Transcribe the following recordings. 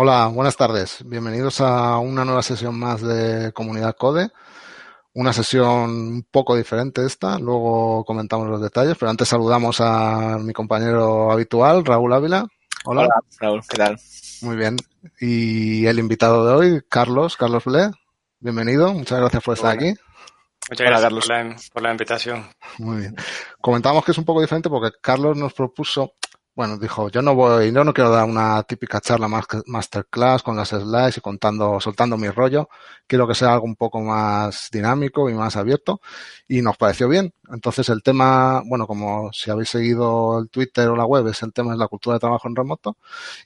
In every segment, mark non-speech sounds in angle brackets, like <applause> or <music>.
Hola, buenas tardes. Bienvenidos a una nueva sesión más de Comunidad Code. Una sesión un poco diferente esta, luego comentamos los detalles, pero antes saludamos a mi compañero habitual, Raúl Ávila. Hola. Hola, Raúl, ¿qué tal? Muy bien. Y el invitado de hoy, Carlos, Carlos Ble. Bienvenido, muchas gracias por estar aquí. Muchas gracias, Carlos. Por, la, por la invitación. Muy bien. Comentamos que es un poco diferente porque Carlos nos propuso bueno, dijo, yo no voy, yo no quiero dar una típica charla masterclass con las slides y contando, soltando mi rollo. Quiero que sea algo un poco más dinámico y más abierto. Y nos pareció bien. Entonces el tema, bueno, como si habéis seguido el Twitter o la web, es el tema de la cultura de trabajo en remoto.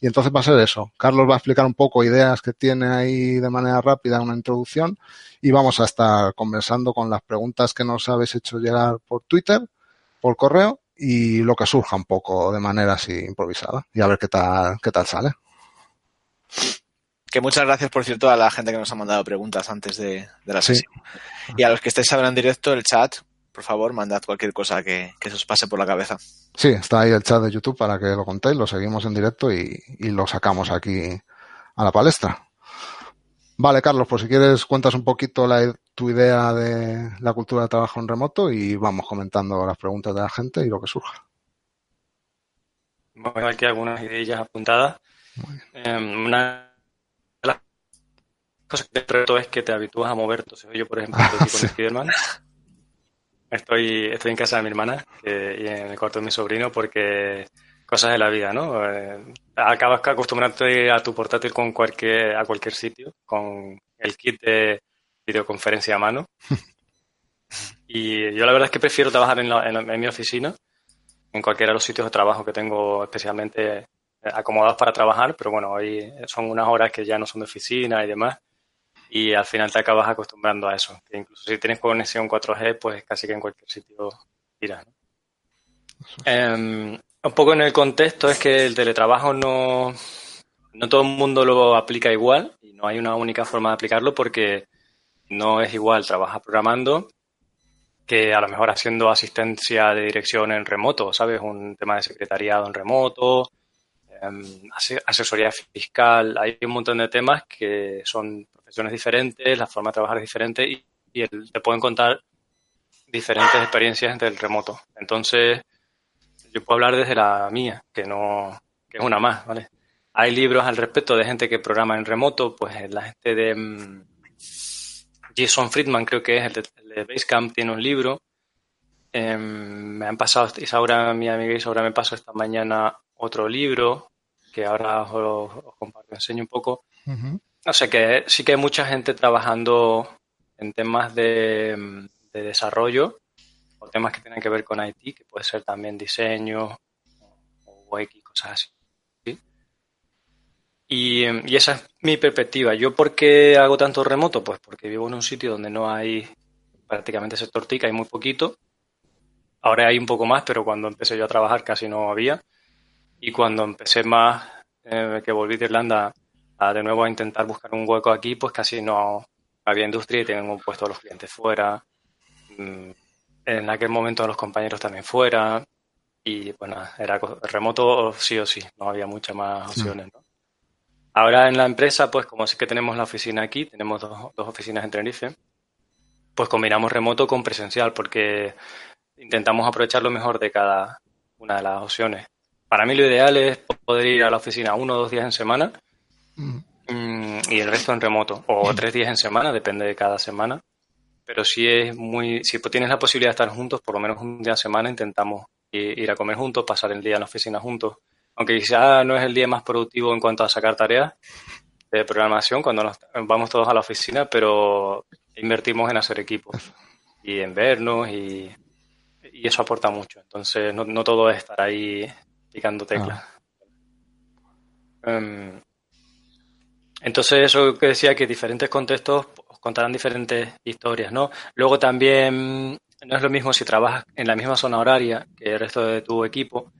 Y entonces va a ser eso. Carlos va a explicar un poco ideas que tiene ahí de manera rápida, una introducción. Y vamos a estar conversando con las preguntas que nos habéis hecho llegar por Twitter, por correo y lo que surja un poco de manera así improvisada y a ver qué tal, qué tal sale. Que muchas gracias, por cierto, a la gente que nos ha mandado preguntas antes de, la sesión. Y a los que estéis ahora en directo, el chat, por favor, mandad cualquier cosa que, que se os pase por la cabeza. Sí, está ahí el chat de YouTube para que lo contéis, lo seguimos en directo y, y lo sacamos aquí a la palestra. Vale, Carlos, pues si quieres cuentas un poquito la, tu idea de la cultura de trabajo en remoto y vamos comentando las preguntas de la gente y lo que surja. Bueno, aquí algunas ideas apuntadas. Em, una de las cosas que te reto es que te habitúas a mover. Entonces, yo, por ejemplo, estoy con <laughs> Spiderman. Estoy, estoy en casa de mi hermana y en el cuarto de mi sobrino porque cosas de la vida, ¿no? Eh, acabas acostumbrándote a tu portátil con cualquier, a cualquier sitio, con el kit de videoconferencia a mano. y yo la verdad es que prefiero trabajar en, mi oficina, en cualquiera de los sitios de trabajo que tengo especialmente acomodados para trabajar, pero bueno, hoy son unas horas que ya no son de oficina y demás, y al final te acabas acostumbrando a eso. Que incluso si tienes conexión 4G, pues casi que en cualquier sitio irás. Em, un poco en el contexto es que el teletrabajo no, no todo el mundo lo aplica igual y no hay una única forma de aplicarlo porque no es igual trabajar programando que a lo mejor haciendo asistencia de dirección en remoto, ¿sabes? Un tema de secretariado en remoto, em, asesoría fiscal, hay un montón de temas que son profesiones diferentes, la forma de trabajar es diferente y, y te pueden contar diferentes experiencias del remoto. Entonces, yo puedo hablar desde la mía, que no, que es una más, ¿vale? Hay libros al respecto de gente que programa en remoto, pues la gente de mm, Jason Friedman, creo que es el de, Basecamp, tiene un libro. Em, me han pasado, Isaura, mi amiga Isaura me pasó esta mañana otro libro que ahora os, comparto, enseño un poco. O sea que sí que hay mucha gente trabajando en temas de, de desarrollo o temas que tienen que ver con IT, que puede ser también diseño o UX, cosas así. Y, y, esa es mi perspectiva. ¿Yo por qué hago tanto remoto? Pues porque vivo en un sitio donde no hay prácticamente sector TIC, hay muy poquito. Ahora hay un poco más, pero cuando empecé yo a trabajar casi no había. Y cuando empecé más, eh, que volví de Irlanda a de nuevo a intentar buscar un hueco aquí, pues casi no había industria y tenían un puesto a los clientes fuera. Mm, en aquel momento los compañeros también fuera y bueno, era remoto sí o sí, no había muchas más opciones. ¿no? Ahora en la empresa, pues como sí que tenemos la oficina aquí, tenemos dos, dos oficinas en Tenerife, pues combinamos remoto con presencial porque intentamos aprovechar lo mejor de cada una de las opciones. Para mí lo ideal es poder ir a la oficina uno o dos días en semana mm. Mm, y el resto en remoto, o tres días en semana, depende de cada semana pero si es muy, si tienes la posibilidad de estar juntos, por lo menos un día a semana intentamos ir a comer juntos, pasar el día en la oficina juntos. Aunque quizá no es el día más productivo en cuanto a sacar tareas de programación cuando nos, vamos todos a la oficina, pero invertimos en hacer equipos y en vernos y, y eso aporta mucho. Entonces no, no, todo es estar ahí picando teclas. Ah. Em, entonces eso que decía que diferentes contextos contarán diferentes historias, ¿no? Luego también no es lo mismo si trabajas en la misma zona horaria que el resto de tu equipo,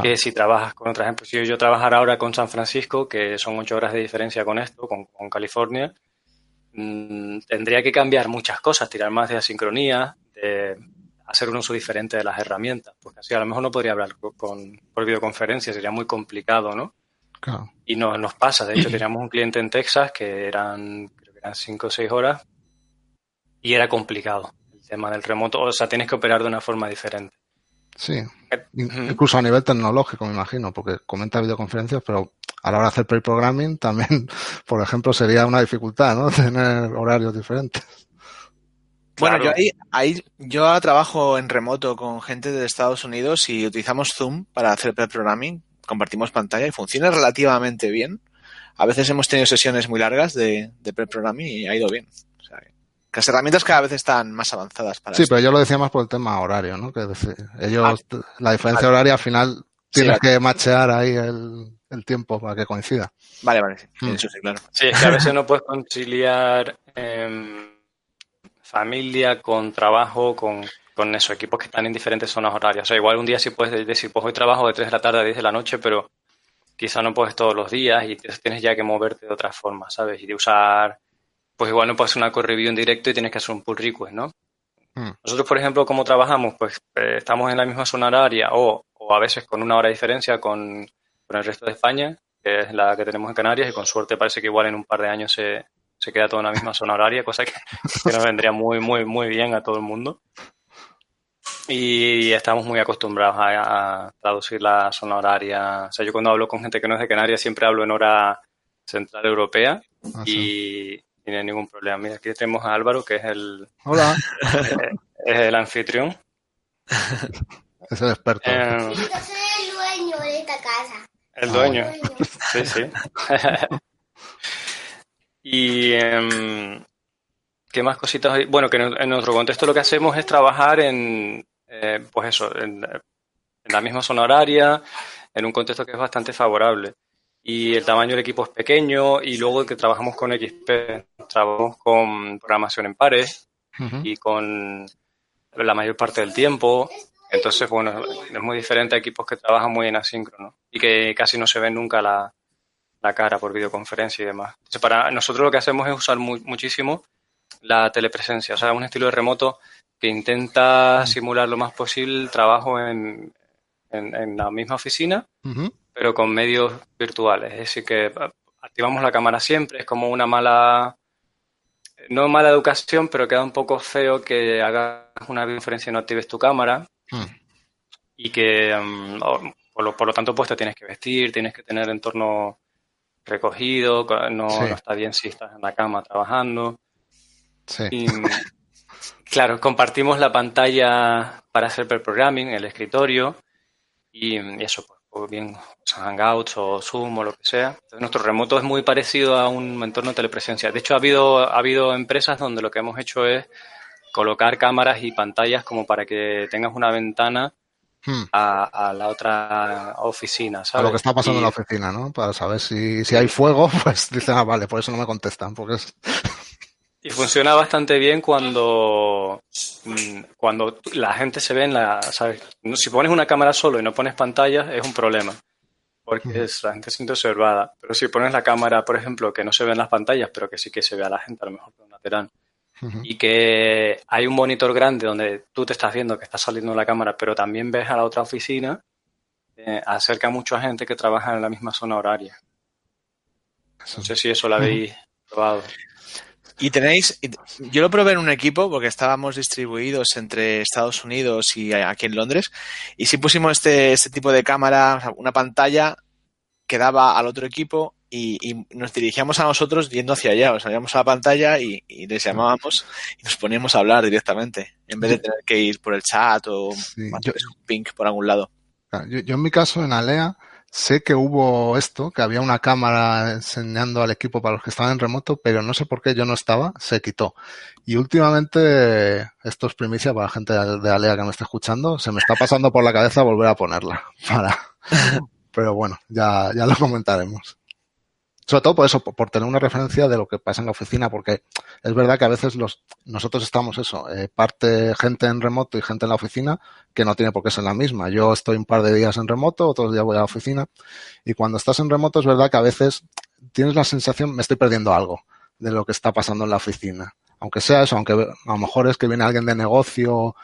que si trabajas con otra ejemplo. Si yo, trabajar ahora con San Francisco, que son ocho horas de diferencia con esto, con, California, mm, tendría que cambiar muchas cosas, tirar más de asincronía, de hacer un uso diferente de las herramientas, porque así a lo mejor no podría hablar con, por videoconferencia, sería muy complicado, ¿no? Y no, nos pasa, de hecho <clears throat> teníamos un cliente en Texas que eran, creo que eran 5 o 6 horas y era complicado el tema del remoto, o sea, tienes que operar de una forma diferente. Sí, eh, incluso a nivel tecnológico, me imagino, porque comenta videoconferencias, pero a la hora de hacer pre-programming también, <laughs> por ejemplo, sería una dificultad, ¿no? <laughs> Tener horarios diferentes. Bueno, yo ahí, ahí, yo trabajo en remoto con gente de Estados Unidos y utilizamos Zoom para hacer pre-programming, compartimos pantalla y funciona relativamente bien. A veces hemos tenido sesiones muy largas de, de pre-programming y ha ido bien. Sea, las herramientas cada vez están más avanzadas para Sí, pero yo lo decía más por el tema horario, ¿no? Que ellos, ah, la diferencia horaria al final tienes que machear ahí el, el, tiempo para que coincida. Vale, vale, sí, hmm. eso sí, claro. Sí, es que a veces no puedes conciliar eh, familia con trabajo, con, con esos equipos que están en diferentes zonas horarias. O sea, igual un día sí puedes decir, pues hoy trabajo de 3 de la tarde a 10 de la noche, pero quizá no puedes todos los días y tienes ya que moverte de otra forma, ¿sabes? Y de usar, pues igual no puedes hacer una core review en directo y tienes que hacer un pull request, ¿no? Hmm. Nosotros, por ejemplo, como trabajamos, pues eh, estamos en la misma zona horaria o, o, a veces con una hora de diferencia con, con, el resto de España, que es la que tenemos en Canarias, y con suerte parece que igual en un par de años se, se queda todo en la misma zona horaria, cosa que, <laughs> nos vendría muy, muy, muy bien a todo el mundo. Y estamos muy acostumbrados a, traducir la zona horaria. O sea, yo cuando hablo con gente que no es de Canarias siempre hablo en hora central europea ah, y, no hay ningún problema. Mira, aquí tenemos a Álvaro, que es el, Hola. <laughs> es, el anfitrión. es el experto. Eh, yo soy el dueño de esta casa. El dueño. Sí, sí. <laughs> Y em, qué más cositas hay? Bueno, que en, nuestro contexto lo que hacemos es trabajar en, eh, pues eso, en, la misma zona horaria, en un contexto que es bastante favorable. Y el tamaño del equipo es pequeño y luego que trabajamos con XP, trabajamos con programación en pares y con la mayor parte del tiempo. Entonces, bueno, es muy diferente a equipos que trabajan muy en asíncrono y que casi no se ven nunca la, la cara por videoconferencia y demás. Entonces, para nosotros lo que hacemos es usar muchísimo la telepresencia, o sea, un estilo de remoto que intenta simular lo más posible el trabajo en, en, la misma oficina, pero con medios virtuales. Es decir, que activamos la cámara siempre, es como una mala, no mala educación, pero queda un poco feo que hagas una videoconferencia y no actives tu cámara. Mm. Y que, mm, por, lo, por lo tanto, pues te tienes que vestir, tienes que tener entorno recogido, no, está bien si estás en la cama trabajando. Sí. claro, compartimos la pantalla para hacer el programming, el escritorio, y, eso, pues, bien, Hangouts o Zoom o lo que sea. nuestro remoto es muy parecido a un entorno de telepresencia. De hecho, ha habido, ha habido empresas donde lo que hemos hecho es colocar cámaras y pantallas como para que tengas una ventana Hmm. a, la otra oficina, ¿sabes? A lo que está pasando en la oficina, ¿no? Para saber si, si hay fuego, <laughs> pues dicen, ah, vale, por eso no me contestan, porque es... Y funciona bastante bien cuando, mm, cuando la gente se ve en la, ¿sabes? Si pones una cámara solo y no pones pantallas, es un problema. Porque es, la gente se siente observada. Pero si pones la cámara, por ejemplo, que no se ven las pantallas, pero que sí que se ve a la gente, a lo mejor por un lateral, y que hay un monitor grande donde tú te estás viendo que está saliendo la cámara, pero también ves a la otra oficina, eh, acerca mucho a gente que trabaja en la misma zona horaria. No sé si eso lo habéis probado. Y tenéis, yo lo probé en un equipo porque estábamos distribuidos entre Estados Unidos y aquí en Londres y si pusimos este, este tipo de cámara, una pantalla que daba al otro equipo y, nos dirigíamos a nosotros yendo hacia allá, o sea, íbamos a la pantalla y, les llamábamos y nos poníamos a hablar directamente, en vez de tener que ir por el chat o un ping por algún lado. Yo, en mi caso, en Alea, sé que hubo esto, que había una cámara enseñando al equipo para los que estaban en remoto, pero no sé por qué yo no estaba, se quitó. Y últimamente, esto es primicia para la gente de Alea que me está escuchando, se me está pasando por la cabeza volver a ponerla. <laughs> Para... pero bueno, ya, ya lo comentaremos. Sobre todo por eso, por tener una referencia de lo que pasa en la oficina, porque es verdad que a veces los, nosotros estamos eso, eh, parte gente en remoto y gente en la oficina, que no tiene por qué ser la misma. Yo estoy un par de días en remoto, otros días voy a la oficina, y cuando estás en remoto es verdad que a veces tienes la sensación, me estoy perdiendo algo de lo que está pasando en la oficina. Aunque sea eso, aunque a lo mejor es que viene alguien de negocio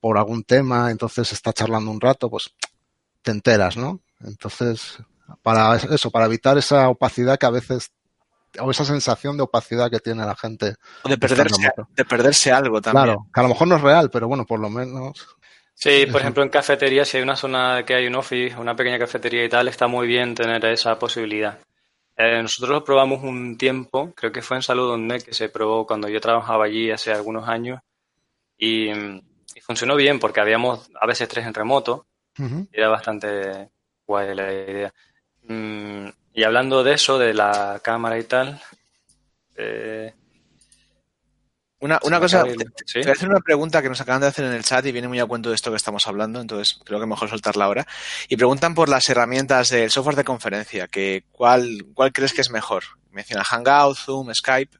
por algún tema, entonces está charlando un rato, pues te enteras, ¿no? Entonces, Para eso, para evitar esa opacidad que a veces o esa sensación de opacidad que tiene la gente. O de perderse, de perderse algo también. Claro, que a lo mejor no es real, pero bueno, por lo menos. Sí, por ejemplo, en cafetería, si hay una zona que hay un office, una pequeña cafetería y tal, está muy bien tener esa posibilidad. Eh, nosotros lo probamos un tiempo, creo que fue en Salud.net que se probó cuando yo trabajaba allí hace algunos años y, funcionó bien porque habíamos a veces tres en remoto y era bastante guay la idea. Mm, y hablando de eso, de la cámara y tal, eh, una, una cosa, te, voy a hacer una pregunta que nos acaban de hacer en el chat y viene muy a cuento de esto que estamos hablando, entonces creo que mejor soltarla ahora. Y preguntan por las herramientas del software de conferencia, que cuál, cuál crees que es mejor. Menciona Hangout, Zoom, Skype.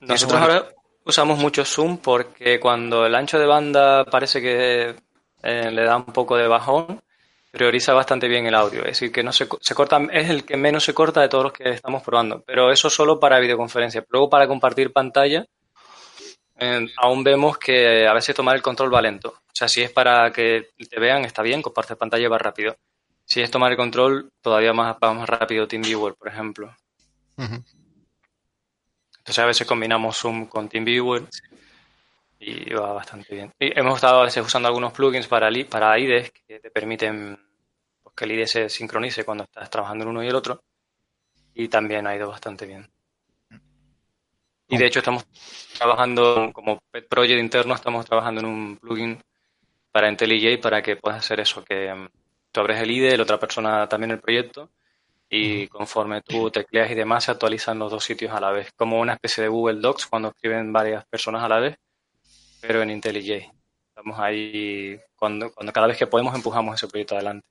Nosotros ahora usamos mucho Zoom porque cuando el ancho de banda parece que eh, le da un poco de bajón, prioriza bastante bien el audio. Es decir, que no se, se, corta, es el que menos se corta de todos los que estamos probando. Pero eso solo para videoconferencia. Luego para compartir pantalla, eh, aún vemos que a veces tomar el control va lento. O sea, si es para que te vean, está bien, compartir pantalla va rápido. Si es tomar el control, todavía más, va más rápido TeamViewer, por ejemplo. Entonces a veces combinamos Zoom con TeamViewer y va bastante bien. Y hemos estado a veces usando algunos plugins para, para IDES que te permiten que el IDE se sincronice cuando estás trabajando en uno y el otro. Y también ha ido bastante bien. Y de hecho estamos trabajando como pet project interno, estamos trabajando en un plugin para IntelliJ para que puedas hacer eso, que mm, tú abres el IDE, la otra persona también el proyecto y conforme tú tecleas y demás se actualizan los dos sitios a la vez, como una especie de Google Docs cuando escriben varias personas a la vez pero en IntelliJ. Estamos ahí, cuando, cuando cada vez que podemos empujamos ese proyecto adelante.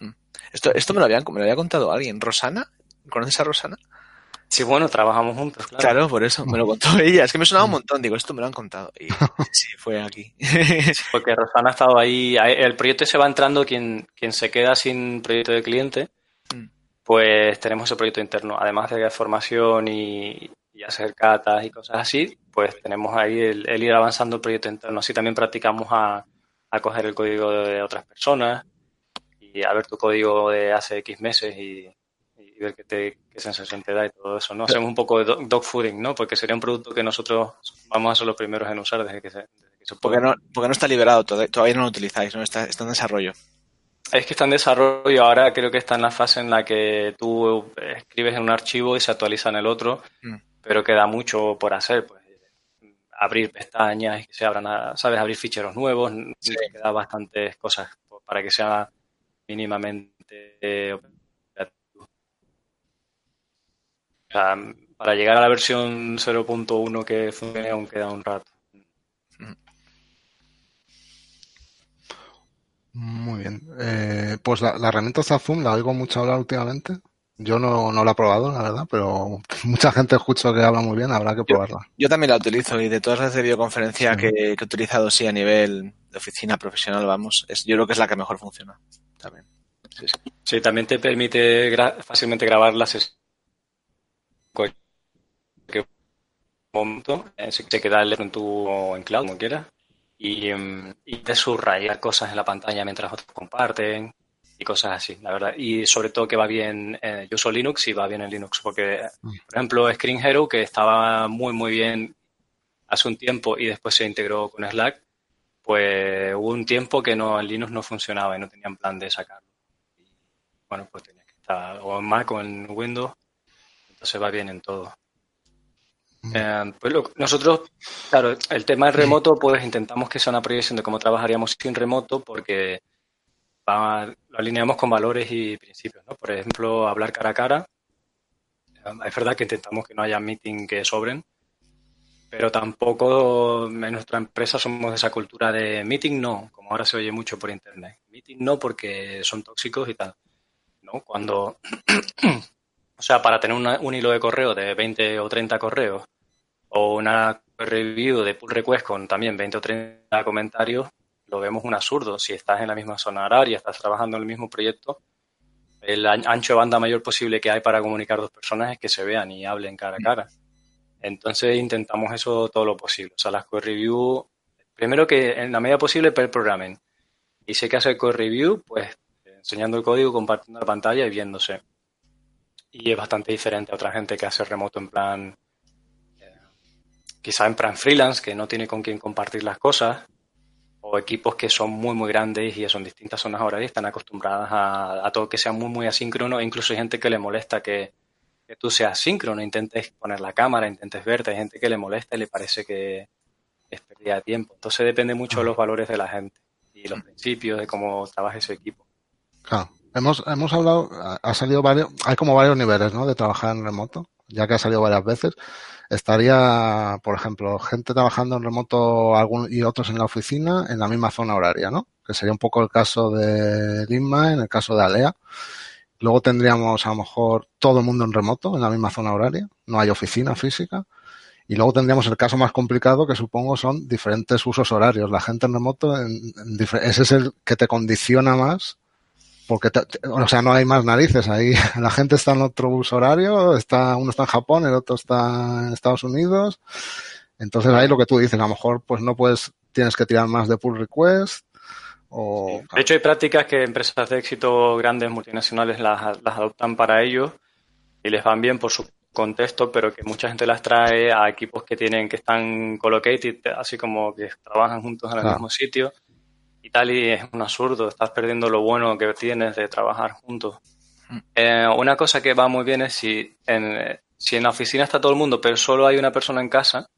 Hmm. Esto, esto me, lo habían, me lo había contado alguien. ¿Rosana? ¿Conoces a Rosana? Sí, bueno, trabajamos juntos, claro. Claro, por eso, me lo contó <laughs> ella. Es que me sonaba un montón, digo, esto me lo han contado. Y <laughs> sí, fue aquí. <laughs> porque Rosana ha estado ahí, el proyecto se va entrando, quien, quien se queda sin proyecto de cliente, hmm. pues tenemos ese proyecto interno, además de formación y, y hacer catas y cosas así, pues tenemos ahí el, ir avanzando el proyecto interno. Así también practicamos a, a, coger el código de otras personas y a ver tu código de hace X meses y, ver qué, te, qué sensación te da y todo eso, ¿no? Hacemos un poco de dog fooding, ¿no? Porque sería un producto que nosotros vamos a ser los primeros en usar desde que se, desde que se Porque no, porque no está liberado, todavía no lo utilizáis, ¿no? Está, está en desarrollo. Es que está en desarrollo, ahora creo que está en la fase en la que tú escribes en un archivo y se actualiza en el otro. Mm pero queda mucho por hacer, pues abrir pestañas que se abran, sabes, abrir ficheros nuevos, sí. queda bastantes cosas para que sea mínimamente operativo. O sea, para llegar a la versión 0.1 que funcione aún queda un rato. Muy bien. Eh, pues la, la herramienta Zafum la oigo mucho hablar últimamente. Yo no, no la he probado, la verdad, pero <laughs> mucha gente escucho que habla muy bien, habrá que probarla. Yo, yo también la utilizo y de todas las de videoconferencia sí. que, que, he utilizado, sí, a nivel de oficina profesional, vamos, es, yo creo que es la que mejor funciona también. Sí, sí. sí también te permite gra fácilmente grabar las sesiones. momento, eh, se queda en tu en cloud, como quieras, y, um, y te subrayar cosas en la pantalla mientras otros comparten y cosas así, la verdad. Y sobre todo que va bien, eh, yo uso Linux y va bien en Linux, porque, por ejemplo, Screen Hero, que estaba muy, muy bien hace un tiempo y después se integró con Slack, pues hubo un tiempo que no Linux no funcionaba y no tenían plan de sacarlo. Y, bueno, pues tenía que estar o en Mac o en Windows, entonces va bien en todo. Eh, pues lo, nosotros, claro, el tema del remoto, pues intentamos que sea una proyección de cómo trabajaríamos sin remoto, porque va, lo alineamos con valores y principios, ¿no? Por ejemplo, hablar cara a cara. Es verdad que intentamos que no haya meeting que sobren, pero tampoco en nuestra empresa somos de esa cultura de meeting no, como ahora se oye mucho por internet. Meeting no porque son tóxicos y tal. ¿no? Cuando, <clears throat> o sea, para tener un hilo de correo de 20 o 30 correos o una review de pull request con también 20 o 30 comentarios, lo vemos un absurdo. Si estás en la misma zona horaria, estás trabajando en el mismo proyecto, el ancho de banda mayor posible que hay para comunicar dos personas es que se vean y hablen cara a cara. Entonces intentamos eso todo lo posible. O sea, las code review, primero que en la medida posible per programming. Y si hay que hacer code review, pues enseñando el código, compartiendo la pantalla y viéndose. Y es bastante diferente a otra gente que hace remoto en plan, eh, quizá en plan freelance, que no tiene con quién compartir las cosas, o equipos que son muy, muy grandes y eso en distintas zonas horarias están acostumbradas a, todo que sea muy, muy asíncrono. Incluso hay gente que le molesta que, que tú seas síncrono, intentes poner la cámara, intentes verte. Hay gente que le molesta y le parece que es pérdida de tiempo. Entonces depende mucho de los valores de la gente y los principios de cómo trabaja ese equipo. Claro. Hemos, hemos hablado, ha salido varios, hay como varios niveles, ¿no? De trabajar en remoto, ya que ha salido varias veces. Estaría, por ejemplo, gente trabajando en remoto algún, y otros en la oficina en la misma zona horaria, ¿no? Que sería un poco el caso de Lima, en el caso de Alea. Luego tendríamos a lo mejor todo el mundo en remoto, en la misma zona horaria. No hay oficina física. Y luego tendríamos el caso más complicado que supongo son diferentes usos horarios. La gente en remoto, en, ese es el que te condiciona más porque te, o sea no hay más narices ahí <laughs> la gente está en otro uso horario está uno está en Japón el otro está en Estados Unidos entonces ahí lo que tú dices a lo mejor pues no puedes tienes que tirar más de pull request o... de hecho hay prácticas que empresas de éxito grandes multinacionales las, las adoptan para ellos y les van bien por su contexto pero que mucha gente las trae a equipos que tienen que están colocated así como que trabajan juntos en el claro. mismo sitio y tal, y es un absurdo, estás perdiendo lo bueno que tienes de trabajar juntos. Eh, una cosa que va muy bien es si en, si en la oficina está todo el mundo, pero solo hay una persona en casa,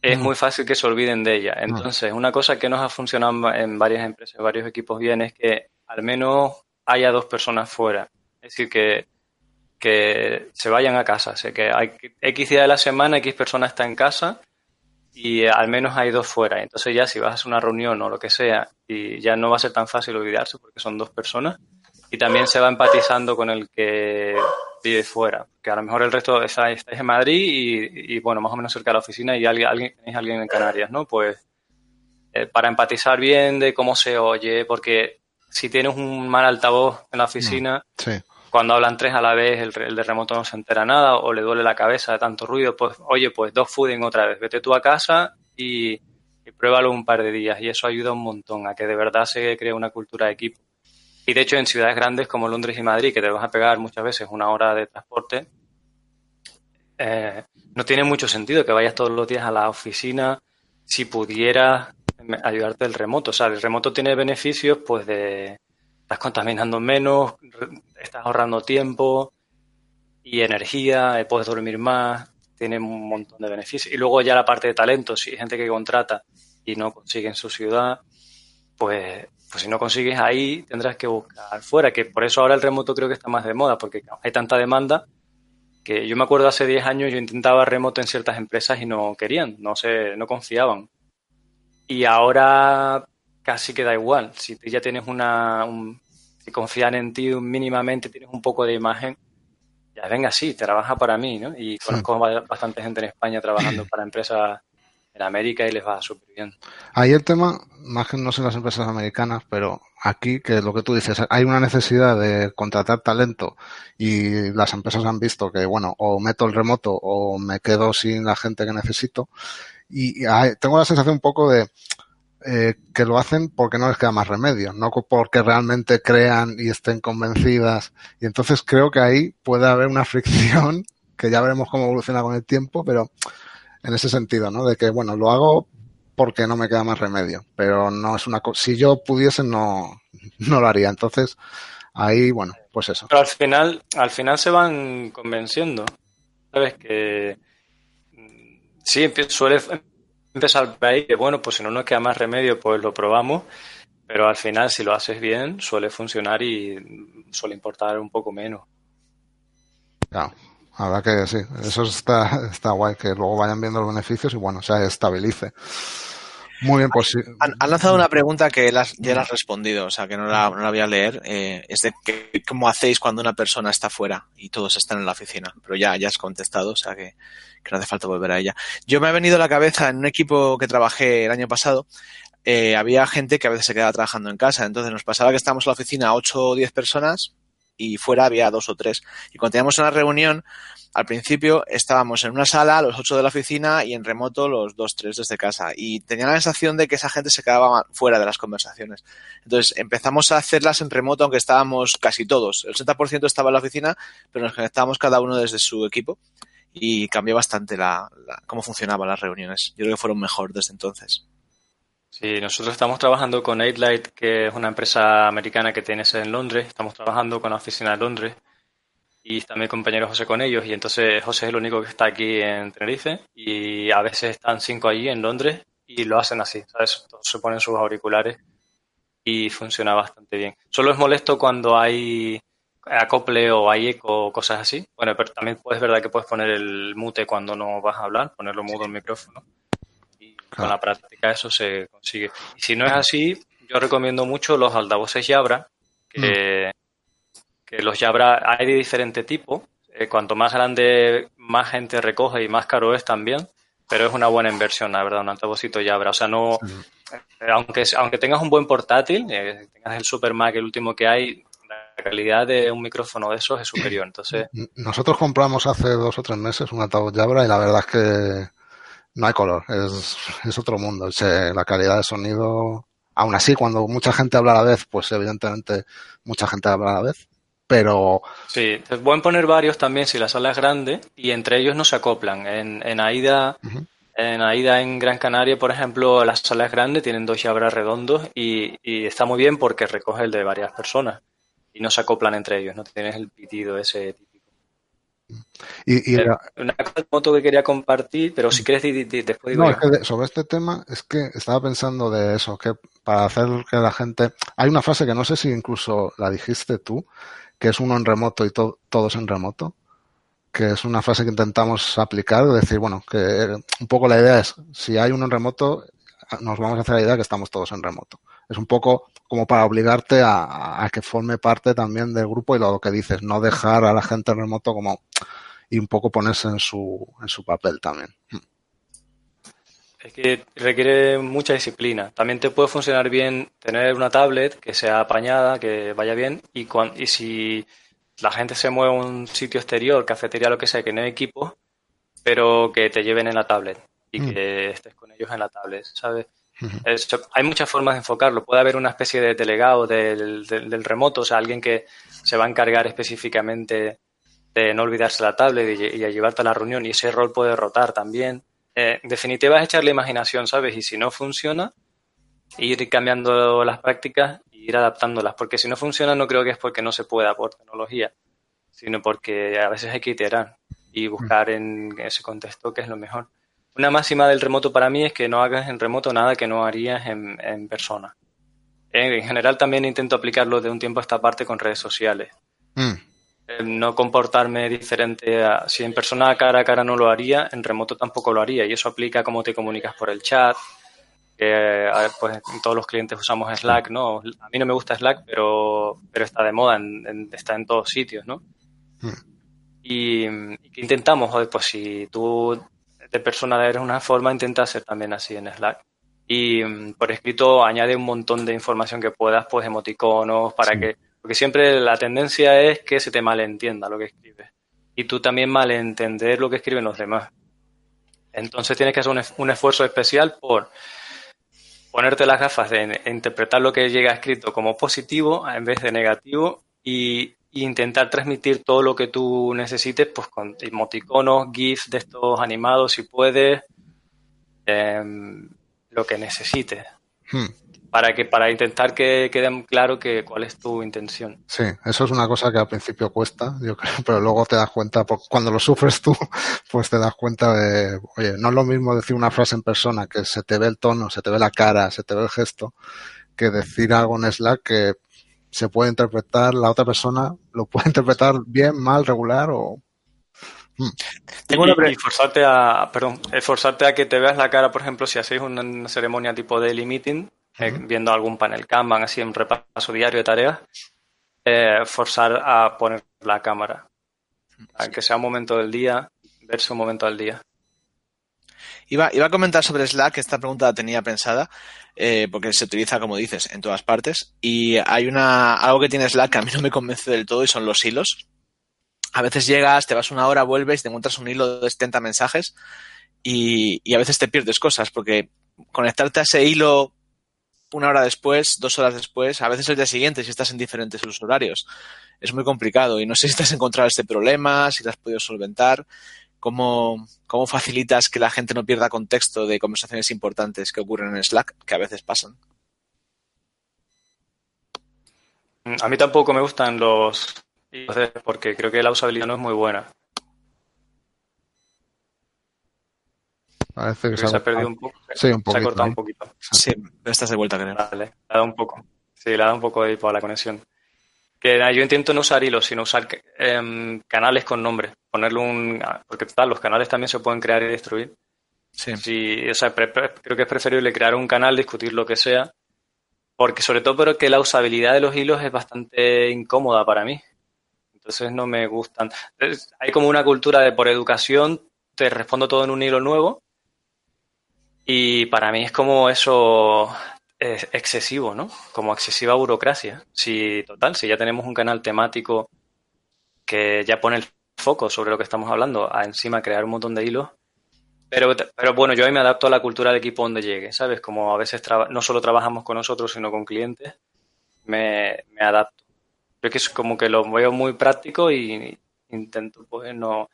es muy fácil que se olviden de ella. Entonces, una cosa que nos ha funcionado en varias empresas, varios equipos bien, es que al menos haya dos personas fuera. Es decir, que, que se vayan a casa. O sea, que hay X día de la semana, X persona está en casa y al menos hay dos fuera. Entonces ya si vas a hacer una reunión o lo que sea, y ya no va a ser tan fácil olvidarse porque son dos personas. Y también se va empatizando con el que vive fuera. Que a lo mejor el resto estáis, estáis en Madrid y, y, bueno, más o menos cerca de la oficina y alguien, alguien, tenéis alguien en Canarias, ¿no? Pues eh, para empatizar bien de cómo se oye, porque si tienes un mal altavoz en la oficina, sí cuando hablan tres a la vez, el, el, de remoto no se entera nada o le duele la cabeza de tanto ruido, pues oye, pues dos fooding otra vez, vete tú a casa y, y, pruébalo un par de días y eso ayuda un montón a que de verdad se cree una cultura de equipo. Y de hecho en ciudades grandes como Londres y Madrid, que te vas a pegar muchas veces una hora de transporte, eh, no tiene mucho sentido que vayas todos los días a la oficina si pudieras ayudarte el remoto. O sea, el remoto tiene beneficios pues de estás contaminando menos, estás ahorrando tiempo y energía, eh, puedes dormir más, tiene un montón de beneficios. Y luego ya la parte de talento, si hay gente que contrata y no consigue en su ciudad, pues, pues si no consigues ahí tendrás que buscar fuera, que por eso ahora el remoto creo que está más de moda, porque hay tanta demanda que yo me acuerdo hace 10 años yo intentaba remoto en ciertas empresas y no querían, no se, no confiaban. Y ahora casi que da igual. Si ya tienes una. Un, si confían en ti mínimamente, tienes un poco de imagen, ya venga, sí, trabaja para mí, ¿no? Y conozco sí. bastante gente en España trabajando para <clears throat> empresas en América y les va súper bien. Ahí el tema, más que no sé las empresas americanas, pero aquí, que lo que tú dices, hay una necesidad de contratar talento y las empresas han visto que, bueno, o meto el remoto o me quedo sin la gente que necesito. Y, hay, tengo la sensación un poco de, eh, que lo hacen porque no les queda más remedio, no porque realmente crean y estén convencidas. Y entonces creo que ahí puede haber una fricción <laughs> que ya veremos cómo evoluciona con el tiempo, pero en ese sentido, ¿no? De que, bueno, lo hago porque no me queda más remedio, pero no es una cosa, si yo pudiese no, no lo haría. Entonces, ahí, bueno, pues eso. Pero al final, al final se van convenciendo, ¿sabes? Que sí, suele empezar por ahí, que bueno, pues si no nos queda más remedio, pues lo probamos, pero al final si lo haces bien suele funcionar y suele importar un poco menos. Claro, verdad que sí, eso está, está guay, que luego vayan viendo los beneficios y bueno, se estabilice. Muy bien, pues sí. Han, han, lanzado una pregunta que las, ya la has respondido, o sea que no la, no la voy a leer. Eh, es de que, cómo hacéis cuando una persona está fuera y todos están en la oficina. Pero ya, ya has contestado, o sea que, que no hace falta volver a ella. Yo me ha venido a la cabeza en un equipo que trabajé el año pasado, eh, había gente que a veces se quedaba trabajando en casa. Entonces nos pasaba que estábamos en la oficina 8 o 10 personas y fuera había dos o tres. Y cuando teníamos una reunión, al principio estábamos en una sala, los ocho de la oficina, y en remoto los dos, tres desde casa. Y tenía la sensación de que esa gente se quedaba fuera de las conversaciones. Entonces empezamos a hacerlas en remoto, aunque estábamos casi todos. El 80% estaba en la oficina, pero nos conectábamos cada uno desde su equipo. Y cambió bastante la, la, cómo funcionaban las reuniones. Yo creo que fueron mejor desde entonces. Sí, nosotros estamos trabajando con 8Light, que es una empresa americana que tiene sede en Londres. Estamos trabajando con la oficina de Londres y está mi compañero José con ellos y entonces José es el único que está aquí en Tenerife y a veces están cinco allí en Londres y lo hacen así, ¿sabes? se ponen sus auriculares y funciona bastante bien. Solo es molesto cuando hay acople o hay eco o cosas así. Bueno, pero también puedes, verdad que puedes poner el mute cuando no vas a hablar, ponerlo mudo el micrófono. Con la práctica eso se consigue. Y si no es así, yo recomiendo mucho los altavoces Jabra, que, que los Jabra hay de diferente tipo. Eh, cuanto más grande, más gente recoge y más caro es también. Pero es una buena inversión, la verdad, un altavocito Jabra. O sea, no. Eh, aunque, aunque tengas un buen portátil, eh, tengas el Super Mac, el último que hay, la calidad de un micrófono de esos es superior. Entonces. Nosotros compramos hace dos o tres meses un altavoz Jabra y la verdad es que no hay color. Es, es otro mundo. La calidad de sonido. Aún así, cuando mucha gente habla a la vez, pues evidentemente mucha gente habla a la vez pero... Sí, es bueno poner varios también si la sala es grande y entre ellos no se acoplan. En, en AIDA, en AIDA en Gran Canaria, por ejemplo, las salas grandes tienen dos llaves redondos y, y, está muy bien porque recoge el de varias personas y no se acoplan entre ellos, no tienes el pitido ese típico. Y, y era... Una foto que quería compartir, pero si quieres después digo No, es que de, sobre este tema es que estaba pensando de eso, que para hacer que la gente... Hay una frase que no sé si incluso la dijiste tú, que es uno en remoto y to todos en remoto, que es una frase que intentamos aplicar, decir, bueno, que un poco la idea es, si hay uno en remoto, nos vamos a hacer la idea que estamos todos en remoto. Es un poco como para obligarte a, a que forme parte también del grupo y lo que dices, no dejar a la gente en remoto como y un poco ponerse en su, en su papel también. Es que requiere mucha disciplina. También te puede funcionar bien tener una tablet que sea apañada, que vaya bien, y, cuando, y si la gente se mueve a un sitio exterior, cafetería, lo que sea, que no hay equipo, pero que te lleven en la tablet y mm. que estés con ellos en la tablet, ¿sabes? Es, hay muchas formas de enfocarlo. Puede haber una especie de delegado del, del, del, remoto, o sea, alguien que se va a encargar específicamente de no olvidarse la tablet y, y a llevarte a la reunión, y ese rol puede rotar también eh, en definitiva es echarle imaginación, ¿sabes? Y si no funciona, ir cambiando las prácticas e ir adaptándolas, porque si no funciona no creo que es porque no se pueda por tecnología, sino porque a veces hay que iterar y buscar en ese contexto qué es lo mejor. Una máxima del remoto para mí es que no hagas en remoto nada que no harías en, en persona. En, en, general también intento aplicarlo de un tiempo a esta parte con redes sociales. Mm no comportarme diferente a, si en persona cara a cara no lo haría, en remoto tampoco lo haría y eso aplica a cómo te comunicas por el chat. Pues todos los clientes usamos Slack, ¿no? A mí no me gusta Slack, pero, pero está de moda, en, en, está en todos sitios, ¿no? Hmm. Y, y, que intentamos, joder, pues si tú de persona eres una forma, intenta ser también así en Slack. Y por escrito añade un montón de información que puedas, pues emoticonos, para sí. que porque siempre la tendencia es que se te malentienda lo que escribes. Y tú también malentender lo que escriben los demás. Entonces tienes que hacer un, un esfuerzo especial por ponerte las gafas de interpretar lo que llega escrito como positivo en vez de negativo y, intentar transmitir todo lo que tú necesites pues con emoticonos, GIFs de estos animados si puedes, eh, lo que necesites. Hmm para que para intentar que quede claro que cuál es tu intención. Sí, eso es una cosa que al principio cuesta, yo creo, <laughs> pero luego te das cuenta, cuando lo sufres tú, <laughs> pues te das cuenta de, oye, no es lo mismo decir una frase en persona que se te ve el tono, se te ve la cara, se te ve el gesto, que decir algo en Slack que se puede interpretar, la otra persona lo puede <laughs> interpretar bien, mal, regular o Hmm. Tengo una y, y, forzarte a, perdón, forzarte a que te veas la cara, por ejemplo, si hacéis una ceremonia tipo daily meeting, eh, viendo algún panel Kanban, así en repaso diario de tareas, eh, forzar a poner la cámara. A que sea un momento del día, verse un momento del día. Iba, iba a comentar sobre Slack, esta pregunta la tenía pensada, eh, porque se utiliza, como dices, en todas partes. Y hay una, algo que tiene Slack que a mí no me convence del todo y son los hilos. A veces llegas, te vas una hora, vuelves, te encuentras un hilo de 70 mensajes y, y a veces te pierdes cosas porque conectarte a ese hilo una hora después, dos horas después, a veces el día siguiente si estás en diferentes usos horarios. Es muy complicado y no sé si te has encontrado este problema, si lo has podido solventar. ¿Cómo, ¿Cómo facilitas que la gente no pierda contexto de conversaciones importantes que ocurren en Slack, que a veces pasan? A mí tampoco me gustan los porque creo que la usabilidad no es muy buena. Parece que se, ha perdido un poco. Sí, un Se ha poquito. cortado un poquito. Sí, estás de vuelta, creo. Vale, le ha dado un poco. Sí, le ha dado un poco de hipo a la conexión. Que yo intento no usar hilos, sino usar em, canales con nombre. Ponerle un. ah, Porque total, los canales también se pueden crear y destruir. Sí. Sí, o sea, pre- pre- creo que es preferible crear un canal, discutir lo que sea, porque sobre todo porque la usabilidad de los hilos es bastante incómoda para mí. Entonces no me gustan. Entonces, hay como una cultura de por educación, te respondo todo en un hilo nuevo, y para mí es como eso es excesivo, ¿no? Como excesiva burocracia. Si, total, si ya tenemos un canal temático que ya pone el foco sobre lo que estamos hablando, a encima crear un montón de hilos, pero, pero bueno, yo ahí me adapto a la cultura del equipo donde llegue, ¿sabes? Como a veces no solo trabajamos con nosotros, sino con clientes, me, me adapto. Creo que es como que lo veo muy práctico y intento, pues, no...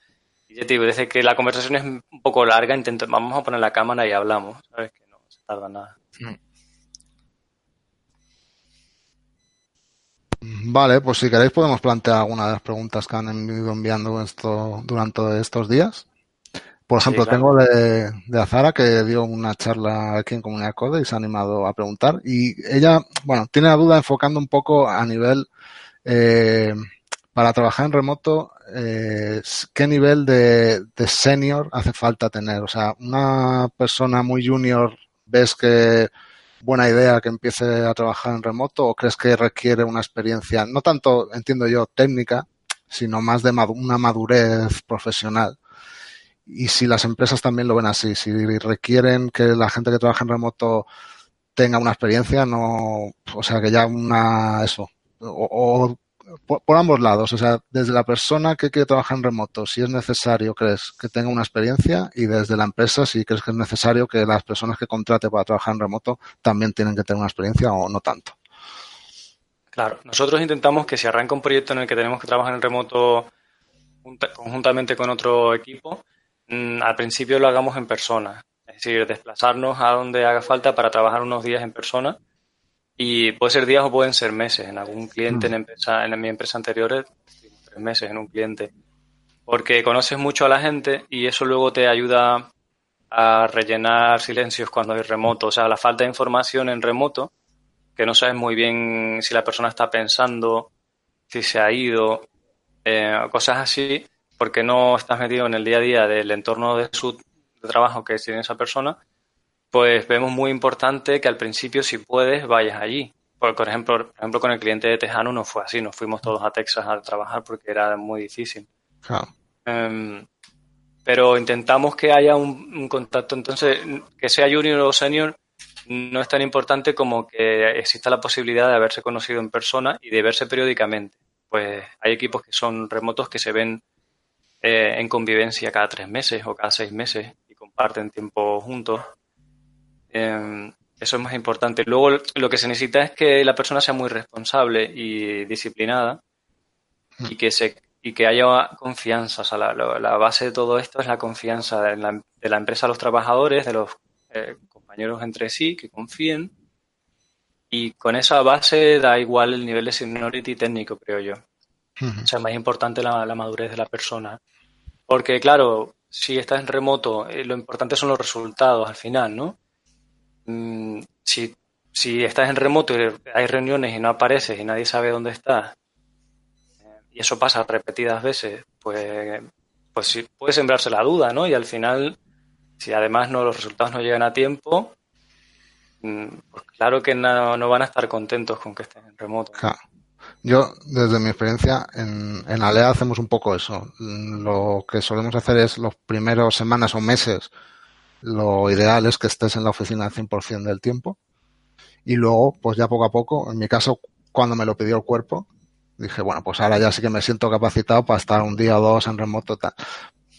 Y ya digo, desde que la conversación es un poco larga, intento, vamos a poner la cámara y hablamos, ¿sabes? Que no se tarda nada. Vale, pues si queréis podemos plantear alguna de las preguntas que han ido enviando esto, durante estos días. Por Sí, ejemplo, claro. tengo de, de Azara que dio una charla aquí en Comunidad Code y se ha animado a preguntar. Y ella, bueno, tiene la duda enfocando un poco a nivel, eh, para trabajar en remoto, eh, ¿qué nivel de, de senior hace falta tener? O sea, una persona muy junior, ¿ves que buena idea que empiece a trabajar en remoto o crees que requiere una experiencia, no tanto, entiendo yo, técnica, sino más de una madurez profesional? Y si las empresas también lo ven así, si requieren que la gente que trabaja en remoto tenga una experiencia, no, o sea, que ya una, eso, o por, ambos lados, o sea, desde la persona que quiere trabajar en remoto, si es necesario, crees que tenga una experiencia, y desde la empresa, si crees que es necesario que las personas que contrate para trabajar en remoto también tienen que tener una experiencia o no tanto. Claro, nosotros intentamos que si arranca un proyecto en el que tenemos que trabajar en remoto junta- conjuntamente con otro equipo, mm, al principio lo hagamos en persona. Es decir, desplazarnos a donde haga falta para trabajar unos días en persona. Y puede ser días o pueden ser meses. En algún cliente, en, empresa, en mi empresa anterior, estuvimos tres meses en un cliente. Porque conoces mucho a la gente y eso luego te ayuda a rellenar silencios cuando hay remoto. O sea, la falta de información en remoto que no sabes muy bien si la persona está pensando, si se ha ido, eh, cosas así, porque no estás metido en el día a día del entorno de su de trabajo que tiene esa persona, pues vemos muy importante que al principio, si puedes, vayas allí. Por, por ejemplo, por ejemplo, con el cliente de Tejano no fue así, nos fuimos todos a Texas a trabajar porque era muy difícil. Em, pero intentamos que haya un, un contacto. Entonces, que sea junior o senior no es tan importante como que exista la posibilidad de haberse conocido en persona y de verse periódicamente. Pues hay equipos que son remotos que se ven eh, en convivencia cada tres meses o cada seis meses y comparten tiempo juntos. Em, eso es más importante. Luego, lo que se necesita es que la persona sea muy responsable y disciplinada y que se y que haya confianza. O sea, la, base de todo esto es la confianza de la, de la empresa a los trabajadores, de los eh, compañeros entre sí, que confíen. Y con esa base da igual el nivel de seniority técnico, creo yo. O sea, es más importante la, la madurez de la persona. Porque, claro, si estás en remoto, eh, lo importante son los resultados al final, ¿no? Mm, si, si estás en remoto y hay reuniones y no apareces y nadie sabe dónde estás, eh, y eso pasa repetidas veces, pues, pues sí, puede sembrarse la duda, ¿no? Y al final, si además no los resultados no llegan a tiempo, mm, pues claro que no, no van a estar contentos con que estés en remoto. Claro. Yo, desde mi experiencia, en, en Alea hacemos un poco eso. Lo que solemos hacer es los primeros semanas o meses lo ideal es que estés en la oficina al 100% del tiempo. Y luego, pues ya poco a poco, en mi caso, cuando me lo pidió el cuerpo, dije, bueno, pues ahora ya sí que me siento capacitado para estar un día o dos en remoto. Tal.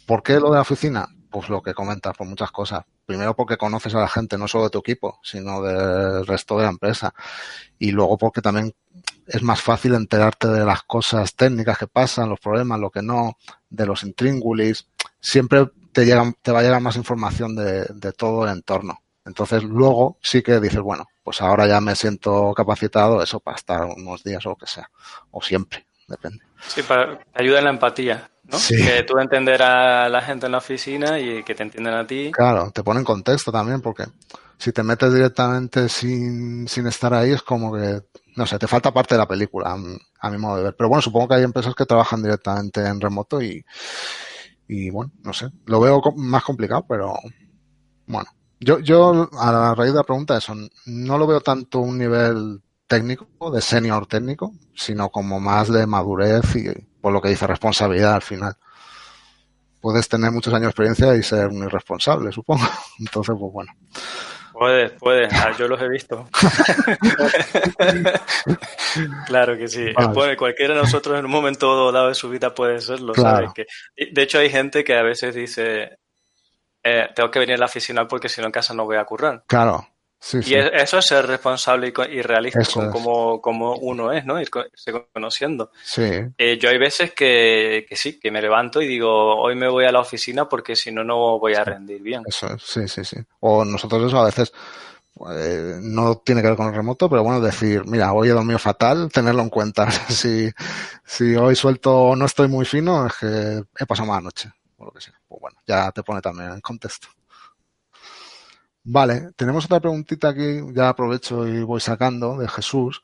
¿Por qué lo de la oficina? Pues lo que comentas, por muchas cosas. Primero porque conoces a la gente, no solo de tu equipo, sino del resto de la empresa. Y luego porque también es más fácil enterarte de las cosas técnicas que pasan, los problemas, lo que no, de los intríngulis. Siempre te, llega, te va a llegar más información de, de todo el entorno. Entonces luego sí que dices, bueno, pues ahora ya me siento capacitado eso para estar unos días o lo que sea, o siempre, depende. Sí, para, ayuda en la empatía, ¿no? Sí. Que tú entender a la gente en la oficina y que te entiendan a ti. Claro, te pone en contexto también porque si te metes directamente sin, sin estar ahí es como que, no sé, te falta parte de la película, a, a mi modo de ver. Pero bueno, supongo que hay empresas que trabajan directamente en remoto y, y bueno, no sé, lo veo más complicado, pero bueno. Yo, yo, a la raíz de la pregunta, eso, no lo veo tanto un nivel técnico, de senior técnico, sino como más de madurez y, por lo que dice, responsabilidad al final. Puedes tener muchos años de experiencia y ser un irresponsable, supongo. <laughs> Entonces, pues bueno. Puedes, puedes. Ah, Yo los he visto. <laughs> claro que sí. Vale. Puede- cualquiera de nosotros en un momento dado de su vida puede serlo, Claro. ¿sabes? Que, de hecho, hay gente que a veces dice, eh, tengo que venir a la oficina porque si no en casa no voy a currar. Claro, sí, sí. Y es- eso es ser responsable y, y realista Eso con es. cómo, cómo uno es, ¿no? Irse conociendo. Sí, Eh, yo hay veces que, que sí, que me levanto y digo, hoy me voy a la oficina porque si no, no voy a rendir bien. eso es, sí, sí, sí. O nosotros eso a veces eh, no tiene que ver con el remoto, pero bueno, decir, mira, hoy he dormido fatal, tenerlo en cuenta. <laughs> si, si hoy suelto no estoy muy fino, es que he pasado mala noche, o lo que sea. Pues bueno, ya te pone también en contexto. Vale, tenemos otra preguntita aquí, ya aprovecho y voy sacando, de Jesús,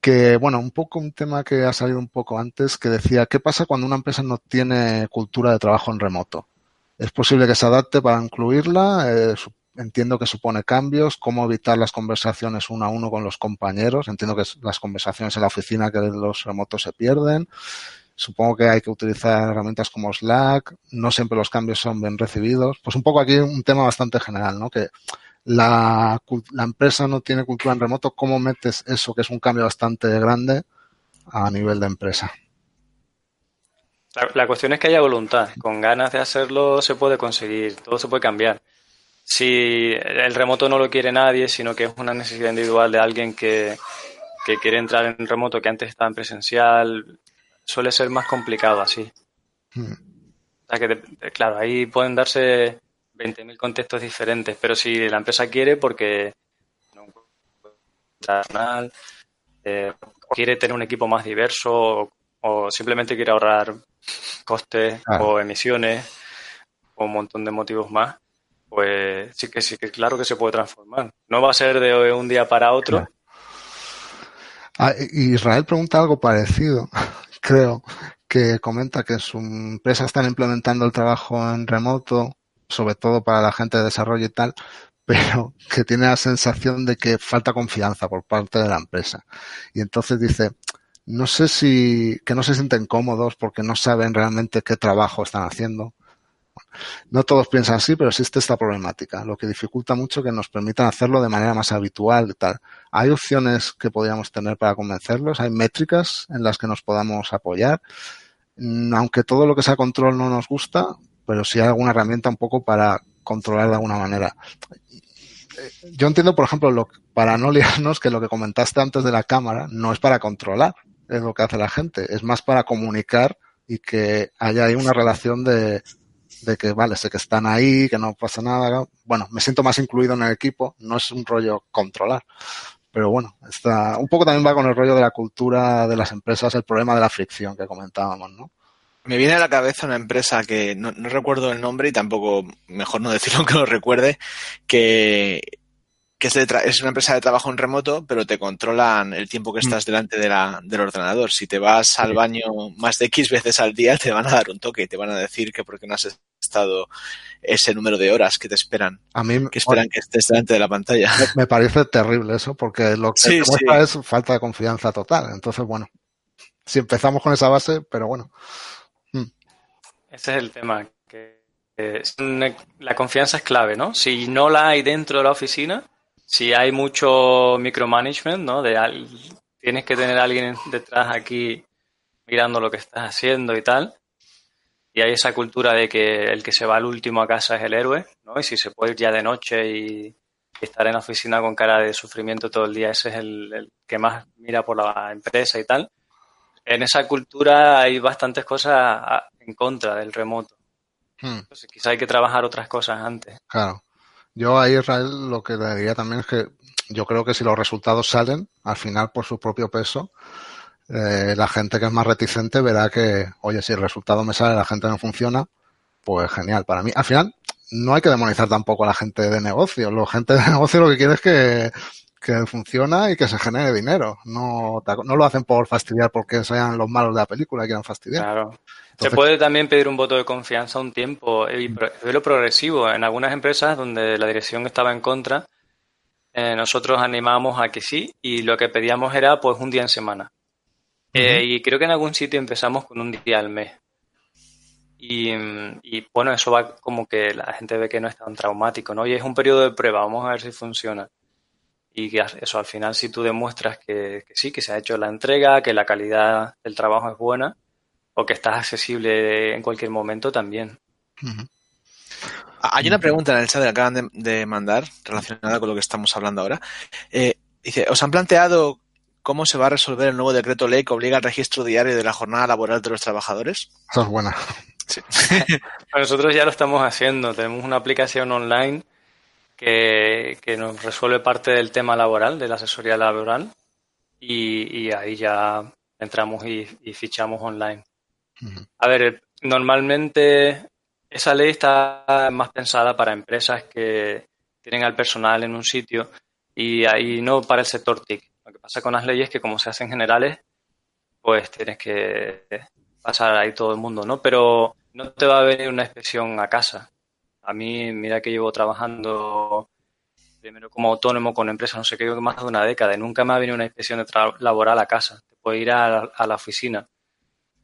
que bueno, un poco un tema que ha salido un poco antes, que decía, ¿qué pasa cuando una empresa no tiene cultura de trabajo en remoto? ¿Es posible que se adapte para incluirla? Eh, entiendo que supone cambios. ¿Cómo evitar las conversaciones uno a uno con los compañeros? Entiendo que las conversaciones en la oficina que los remotos se pierden. Supongo que hay que utilizar herramientas como Slack. No siempre los cambios son bien recibidos. Pues un poco aquí un tema bastante general, ¿no? Que la, empresa no tiene cultura en remoto. ¿Cómo metes eso, que es un cambio bastante grande, a nivel de empresa? La, la cuestión es que haya voluntad. Con ganas de hacerlo se puede conseguir, todo se puede cambiar. Si el remoto no lo quiere nadie, sino que es una necesidad individual de alguien que, que quiere entrar en remoto, que antes estaba en presencial, suele ser más complicado así. Hmm. O sea que, de- claro, ahí pueden darse 20.000 contextos diferentes, pero si la empresa quiere, porque no eh, quiere tener un equipo más diverso, o, o simplemente quiere ahorrar costes Claro. o emisiones, o un montón de motivos más, pues sí que sí que claro que se puede transformar. No va a ser de un día para otro, Claro. Ah, Israel pregunta algo parecido, creo, que comenta que su empresa están implementando el trabajo en remoto, sobre todo para la gente de desarrollo y tal, <laughs> pero que tiene la sensación de que falta confianza por parte de la empresa. Y entonces dice, no sé si, que no se sienten cómodos porque no saben realmente qué trabajo están haciendo. No todos piensan así, pero existe esta problemática, lo que dificulta mucho que nos permitan hacerlo de manera más habitual y tal. ¿Hay opciones que podríamos tener para convencerlos? ¿Hay métricas en las que nos podamos apoyar? Mm, Aunque todo lo que sea control no nos gusta, pero sí hay alguna herramienta un poco para controlar de alguna manera. Yo entiendo, por ejemplo, lo, para no liarnos, que lo que comentaste antes de la cámara no es para controlar, es lo que hace la gente, es más para comunicar y que haya ahí una relación de, de que, vale, sé que están ahí, que no pasa nada. Bueno, me siento más incluido en el equipo, no es un rollo controlar. Pero bueno, está, un poco también va con el rollo de la cultura de las empresas, el problema de la fricción que comentábamos, ¿no? Me viene a la cabeza una empresa que no, no recuerdo el nombre y tampoco, mejor no decirlo <laughs> que lo recuerde, que, que es, de tra- es una empresa de trabajo en remoto, pero te controlan el tiempo que estás delante de la, del ordenador. Si te vas al baño más de X veces al día, te van a dar un toque y te van a decir que porque no has estado ese número de horas que te esperan, A mí que esperan que estés delante de la pantalla. me, parece terrible eso, porque lo que Sí, demuestra es falta de confianza total. Entonces, bueno, si empezamos con esa base, pero bueno, ese es el tema, que Eh, la confianza es clave, ¿no? Si no la hay dentro de la oficina, si hay mucho micromanagement, ¿no? De tienes que tener a alguien detrás aquí mirando lo que estás haciendo y tal. Y hay esa cultura de que el que se va al último a casa es el héroe, ¿no? Y si se puede ir ya de noche y, estar en la oficina con cara de sufrimiento todo el día, ese es el, que más mira por la empresa y tal. En esa cultura hay bastantes cosas en contra del remoto. Hmm. Entonces, quizá hay que trabajar otras cosas antes. Claro. Yo a Israel lo que le diría también es que yo creo que si los resultados salen, al final por su propio peso, eh, la gente que es más reticente verá que, oye, si el resultado me sale, la gente no funciona, pues genial. Para mí, al final, no hay que demonizar tampoco a la gente de negocio. La gente de <laughs> negocio lo que quiere es que, que funciona y que se genere dinero. No, no lo hacen por fastidiar porque sean los malos de la película y quieran fastidiar. Claro. Se puede también pedir un voto de confianza un tiempo y verlo progresivo. En algunas empresas donde la dirección estaba en contra, eh, nosotros animamos a que sí y lo que pedíamos era pues un día en semana. Eh, y creo que en algún sitio empezamos con un día al mes. Y, bueno, eso va como que la gente ve que no es tan traumático, ¿no? Y es un periodo de prueba, vamos a ver si funciona. Y que eso al final, si tú demuestras que, sí, que se ha hecho la entrega, que la calidad del trabajo es buena, o que estás accesible en cualquier momento también. Hay una pregunta en el chat que acaban de, mandar relacionada con lo que estamos hablando ahora. Eh, dice, ¿os han planteado cómo se va a resolver el nuevo decreto ley que obliga al registro diario de la jornada laboral de los trabajadores? Eso es buena. <laughs> Nosotros ya lo estamos haciendo. Tenemos una aplicación online que, nos resuelve parte del tema laboral, de la asesoría laboral, y, ahí ya entramos y, fichamos online. A ver, normalmente esa ley está más pensada para empresas que tienen al personal en un sitio y ahí no para el sector TIC. Lo que pasa con las leyes es que como se hacen generales, pues tienes que pasar ahí todo el mundo, ¿no? Pero no te va a venir una inspección a casa. A mí, mira que llevo trabajando primero como autónomo con empresas, no sé qué, más de una década y nunca me ha venido una inspección laboral a casa. Te puede ir a la, oficina.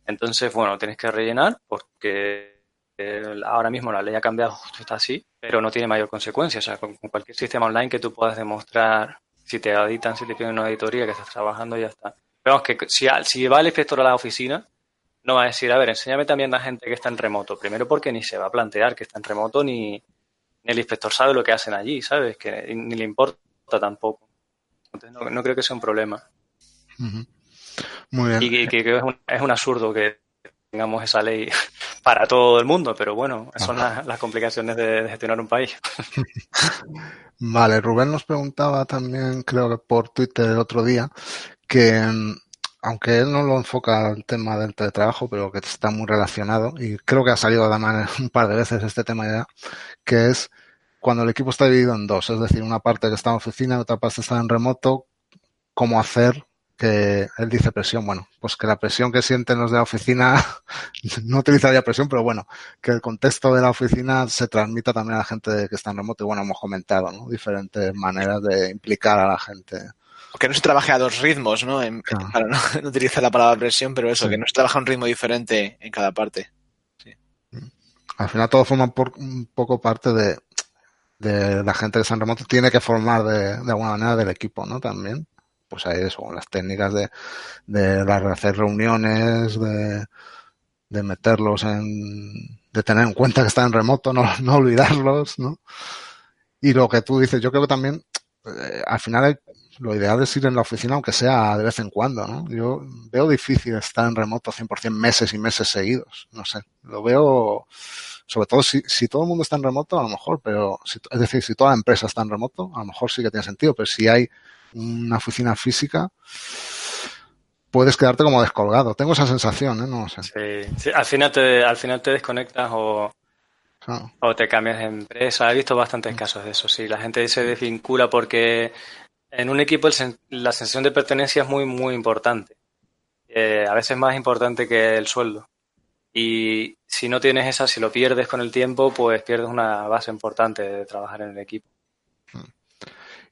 Entonces, bueno, tienes que rellenar porque eh, ahora mismo la ley ha cambiado, justo está así, pero no tiene mayor consecuencia. O sea, con, cualquier sistema online que tú puedas demostrar si te auditan, si te piden una auditoría, que estás trabajando, ya está. Pero que si, si va el inspector a la oficina, no va a decir, a ver, enséñame también a la gente que está en remoto. Primero porque ni se va a plantear que está en remoto, ni, el inspector sabe lo que hacen allí, ¿sabes? Que ni le importa tampoco. Entonces no, creo que sea un problema. Muy bien. Y que, es, un, absurdo que tengamos esa ley <laughs> para todo el mundo, pero bueno, son las, complicaciones de gestionar un país. <laughs> Vale, Rubén nos preguntaba también, creo que por Twitter el otro día, que mm, aunque él no lo enfoca al tema del teletrabajo, pero que está muy relacionado, y creo que ha salido además <laughs> un par de veces este tema ya, que es cuando el equipo está dividido en dos, es decir, una parte que está en oficina y otra parte está en remoto, cómo hacer que él dice presión, bueno, pues que la presión que sienten los de la oficina, <laughs> no utilizaría presión, pero bueno, que el contexto de la oficina se transmita también a la gente que está en remoto. Y bueno, hemos comentado, ¿no? Diferentes maneras de implicar a la gente. Que no se trabaje a dos ritmos, ¿no? Para <laughs> no, utilizar la palabra presión, pero eso, que no se trabaja a un ritmo diferente en cada parte. Sí. Al final todo forma por, un poco parte de, de la gente que está en remoto, tiene que formar de, de alguna manera del equipo, ¿no? También pues hay eso, las técnicas de, de hacer reuniones, de, de meterlos en, de tener en cuenta que están en remoto, no, <laughs> no olvidarlos, ¿no? Y lo que tú dices, yo creo que también, eh, al final lo ideal es ir en la oficina, aunque sea de vez en cuando, ¿no? Yo veo difícil estar en remoto 100% meses y meses seguidos, no sé, lo veo, sobre todo si, si todo el mundo está en remoto, a lo mejor, pero, si, es decir, si toda la empresa está en remoto, a lo mejor sí que tiene sentido, pero si hay una oficina física, puedes quedarte como descolgado. Tengo esa sensación, ¿eh? No sé. Sí, al final te, al final te desconectas o, o te cambias de empresa. He visto bastantes casos de eso, sí. La gente se desvincula porque en un equipo la sensación de pertenencia es muy, muy importante. Eh, a veces más importante que el sueldo. Y si no tienes esa, si lo pierdes con el tiempo, pues pierdes una base importante de trabajar en el equipo.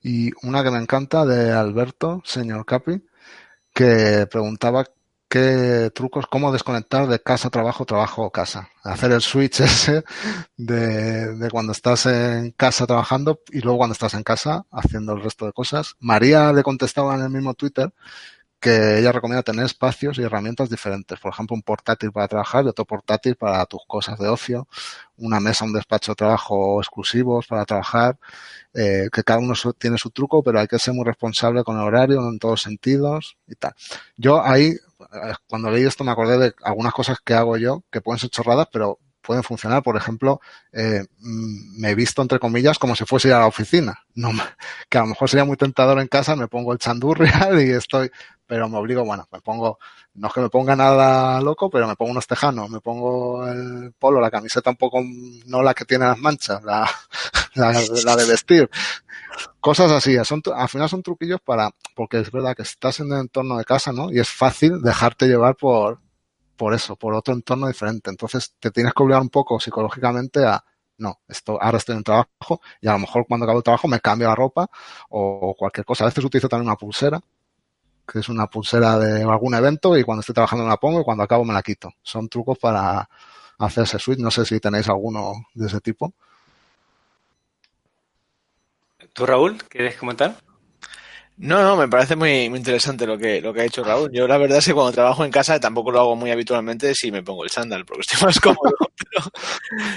Y una que me encanta de Alberto, señor Capi, que preguntaba qué trucos, cómo desconectar de casa, trabajo, trabajo, casa. Hacer el switch <laughs> ese de, de, cuando estás en casa trabajando y luego cuando estás en casa haciendo el resto de cosas. María le contestaba en el mismo Twitter que ella recomienda tener espacios y herramientas diferentes. Por ejemplo, un portátil para trabajar y otro portátil para tus cosas de ocio, una mesa, un despacho de trabajo exclusivos para trabajar, eh, que cada uno tiene su truco, pero hay que ser muy responsable con el horario en todos sentidos y tal. Yo ahí, eh, cuando leí esto me acordé de algunas cosas que hago yo, que pueden ser chorradas, pero pueden funcionar. Por ejemplo, eh, mm, me he visto, entre comillas, como si fuese a la oficina. No, <laughs> que a lo mejor sería muy tentador en casa, me pongo el chandurrial <laughs> y estoy pero me obligo, bueno, me pongo, no es que me ponga nada loco, pero me pongo unos tejanos, me pongo el polo, la camiseta un poco, no la que tiene las manchas, la, <laughs> la, la de vestir. Cosas así, son, al final son truquillos para, porque es verdad que estás en el entorno de casa, ¿no? Y es fácil dejarte llevar por, por eso, por otro entorno diferente. Entonces te tienes que obligar un poco psicológicamente a, no, esto, ahora estoy en trabajo y a lo mejor cuando acabo el trabajo me cambio la ropa o cualquier cosa. A veces utilizo también una pulsera que es una pulsera de algún evento y cuando estoy trabajando me la pongo y cuando acabo me la quito. Son trucos para hacerse switch. No sé si tenéis alguno de ese tipo. ¿Tú, Raúl, quieres comentar? No, no, me parece muy, interesante lo que, lo que ha hecho Raúl. Yo la verdad es que cuando trabajo en casa tampoco lo hago muy habitualmente si me pongo el chándal, porque estoy más <laughs> cómodo.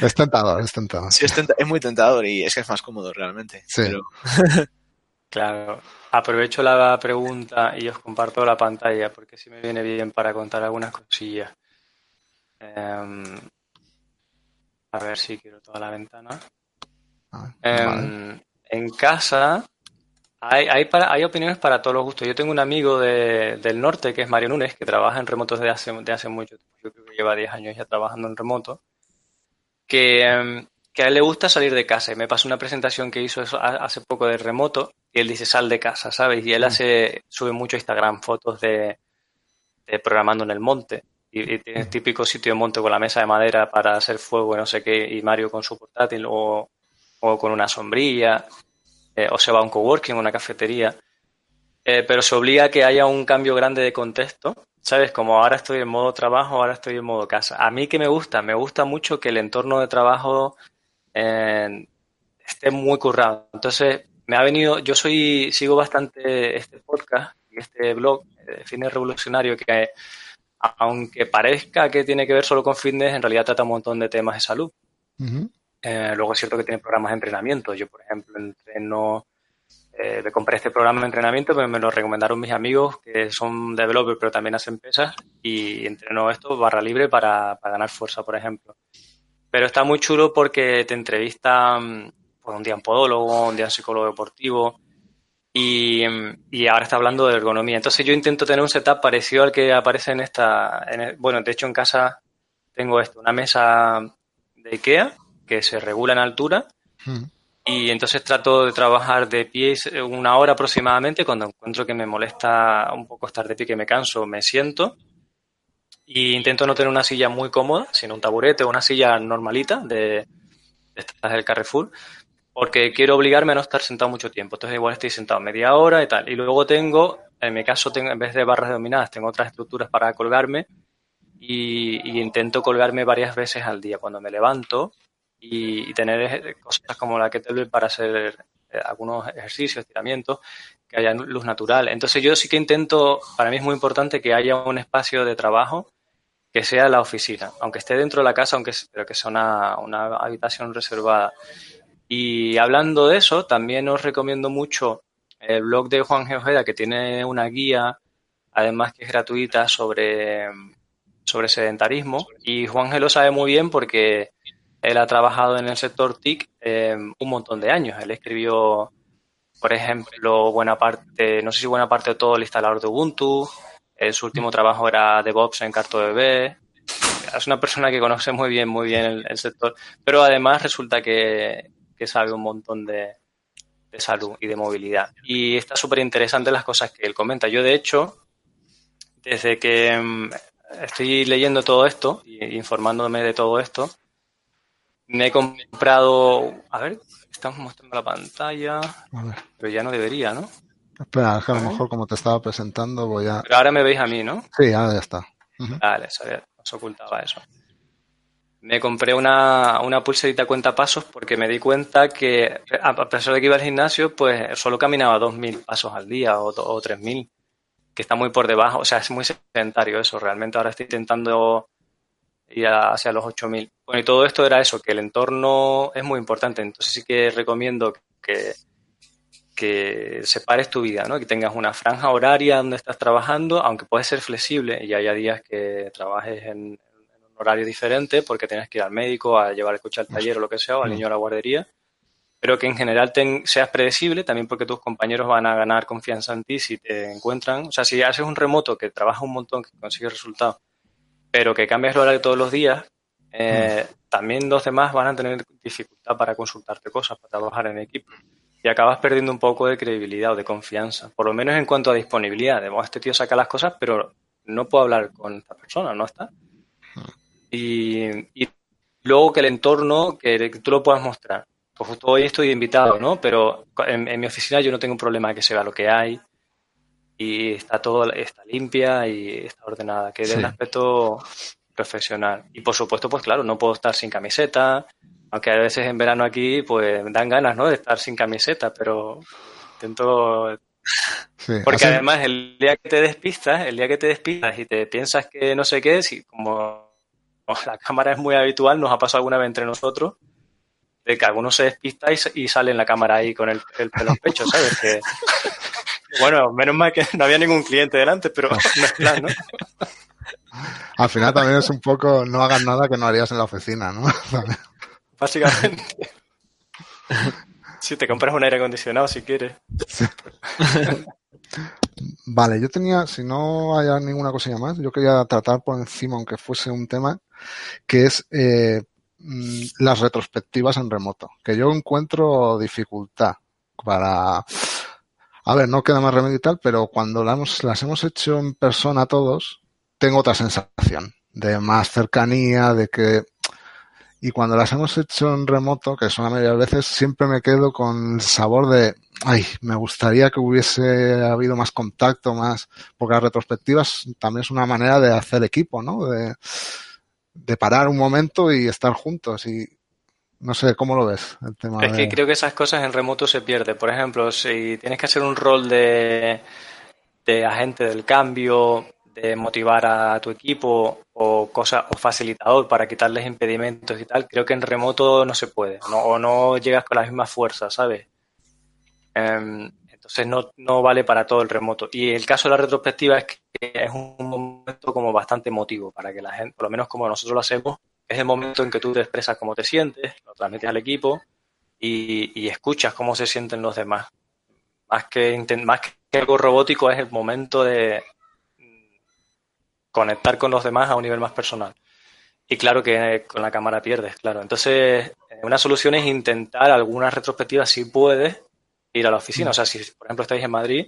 Es tentador, es tentador. Sí, es, muy tentador y es que es más cómodo realmente. Sí. <laughs> claro. Aprovecho la pregunta y os comparto la pantalla porque si me viene bien para contar algunas cosillas. Em, a ver si quiero toda la ventana. Ah, em, en casa hay, hay, para, hay opiniones para todos los gustos. Yo tengo un amigo de, del norte que es Mario Núñez, que trabaja en remotos de hace, de hace mucho tiempo. Yo creo que lleva 10 años ya trabajando en remoto. Que em, que a él le gusta salir de casa. Y me pasó una presentación que hizo hace poco de remoto y él dice sal de casa, ¿sabes? Y él mm. hace, sube mucho a Instagram fotos de, programando en el monte. Y, tiene el típico sitio de monte con la mesa de madera para hacer fuego y no sé qué, y Mario con su portátil o, con una sombrilla, eh, o se va a un coworking, una cafetería. Eh, pero se obliga a que haya un cambio grande de contexto, ¿sabes? Como ahora estoy en modo trabajo, ahora estoy en modo casa. A mí que me gusta, me gusta mucho que el entorno de trabajo esté muy currado. Entonces, me ha venido, yo soy, sigo bastante este podcast y este blog de Fitness Revolucionario que aunque parezca que tiene que ver solo con fitness, en realidad trata un montón de temas de salud. Eh, luego es cierto que tiene programas de entrenamiento. Yo, por ejemplo, entreno, eh, me compré este programa de entrenamiento, pero me lo recomendaron mis amigos que son developers, pero también hacen pesas, y entreno esto barra libre para, para ganar fuerza, por ejemplo. Pero está muy chulo porque te entrevistan pues, un día un podólogo, un día un psicólogo deportivo y, ahora está hablando de ergonomía. Entonces yo intento tener un setup parecido al que aparece en esta... bueno, de hecho en casa tengo esto, una mesa de Ikea que se regula en altura hmm. y entonces trato de trabajar de pie una hora aproximadamente. Cuando encuentro que me molesta un poco estar de pie, que me canso, me siento y intento no tener una silla muy cómoda, sino un taburete o una silla normalita de, estas del Carrefour, porque quiero obligarme a no estar sentado mucho tiempo. Entonces igual estoy sentado media hora y tal. Y luego tengo, en mi caso, tengo, en vez de barras dominadas, tengo otras estructuras para colgarme y, intento colgarme varias veces al día cuando me levanto y, tener cosas como la que para hacer eh, algunos ejercicios, estiramientos, que haya luz natural. Entonces yo sí que intento, para mí es muy importante que haya un espacio de trabajo que sea la oficina, aunque esté dentro de la casa, aunque pero que sea una, habitación reservada. Y hablando de eso, también os recomiendo mucho el blog de Juan Geojeda, que tiene una guía, además que es gratuita, sobre, sobre sedentarismo. Y Juan G lo sabe muy bien porque él ha trabajado en el sector TIC eh, un montón de años. Él escribió, por ejemplo, buena parte, no sé si buena parte de todo el instalador de Ubuntu, su último trabajo era DevOps en CartoDB. Es una persona que conoce muy bien, muy bien el, sector, pero además resulta que, sabe un montón de, salud y de movilidad. Y está súper interesante las cosas que él comenta. Yo, de hecho, desde que mm, estoy leyendo todo esto e informándome de todo esto, me he comprado, a ver, estamos mostrando la pantalla, pero ya no debería, ¿no? Espera, es que a lo mejor como te estaba presentando voy a... Pero ahora me veis a mí, ¿no? Sí, ahora ya está. Vale, sabía, os ocultaba eso. Me compré una, una pulserita cuenta pasos porque me di cuenta que, a a pesar de que iba al gimnasio, pues solo caminaba 2.000 pasos al día o, o 3.000, que está muy por debajo. O sea, es muy sedentario eso. Realmente ahora estoy intentando a- hacia los 8.000. Bueno, y todo esto era eso, que el entorno es muy importante. Entonces sí que recomiendo que, que separes tu vida, ¿no? Que tengas una franja horaria donde estás trabajando, aunque puede ser flexible y haya días que trabajes en, un horario diferente porque tienes que ir al médico, a llevar el coche al taller o lo que sea, o al niño a la guardería, pero que en general ten- seas predecible, también porque tus compañeros van a ganar confianza en ti si te encuentran. O sea, si haces un remoto que trabaja un montón, que consigues resultados, pero que cambias el horario todos los días, eh, también los demás van a tener dificultad para consultarte cosas, para trabajar en equipo. Y acabas perdiendo un poco de credibilidad o de confianza, por lo menos en cuanto a disponibilidad. De este tío saca las cosas, pero no puedo hablar con esta persona, ¿no está? Y, y luego que el entorno, que tú lo puedas mostrar. Pues justo hoy estoy invitado, ¿no? Pero en, en mi oficina yo no tengo un problema que se vea lo que hay y está todo, está limpia y está ordenada, que Sí. un aspecto profesional. Y por supuesto, pues claro, no puedo estar sin camiseta, aunque a veces en verano aquí pues dan ganas, ¿no? De estar sin camiseta, pero intento Sí, porque así- además el día que te despistas, el día que te despistas y te piensas que no sé qué, si como la cámara es muy habitual, nos ha pasado alguna vez entre nosotros, de que alguno se despista y, y sale en la cámara ahí con el, el pelo en pecho, ¿sabes? Que, <laughs> bueno, menos mal que no había ningún cliente delante, pero no es plan, ¿no? al final también es un poco no hagas nada que no harías en la oficina, ¿no? <laughs> Básicamente. Si te compras un aire acondicionado si quieres. Vale, yo tenía, si no hay ninguna cosilla más, yo quería tratar por encima, aunque fuese un tema, que es eh, mm, las retrospectivas en remoto, que yo encuentro dificultad para... A ver, no queda más remedio y tal, pero cuando las hemos, hecho en persona todos, tengo otra sensación de más cercanía, de que... Y cuando las hemos hecho en remoto, que son la mayoría de veces, siempre me quedo con el sabor de, ay, me gustaría que hubiese habido más contacto, más, porque las retrospectivas también es una manera de hacer equipo, ¿no? De, de parar un momento y estar juntos y no sé, ¿cómo lo ves? El tema Es de... que creo que esas cosas en remoto se pierden. Por ejemplo, si tienes que hacer un rol de, de agente del cambio, de motivar a tu equipo o cosa o facilitador para quitarles impedimentos y tal, creo que en remoto no se puede, ¿no? o no llegas con la misma fuerza, ¿sabes? Em, entonces no, no vale para todo el remoto. Y el caso de la retrospectiva es que es un momento como bastante emotivo para que la gente, por lo menos como nosotros lo hacemos, es el momento en que tú te expresas cómo te sientes, lo transmites al equipo y, y escuchas cómo se sienten los demás. Más que, más que algo robótico es el momento de mm, conectar con los demás a un nivel más personal. Y claro que con la cámara pierdes, claro. Entonces, eh, una solución es intentar algunas retrospectivas si puedes ir a la oficina. O sea, si por ejemplo estáis en Madrid,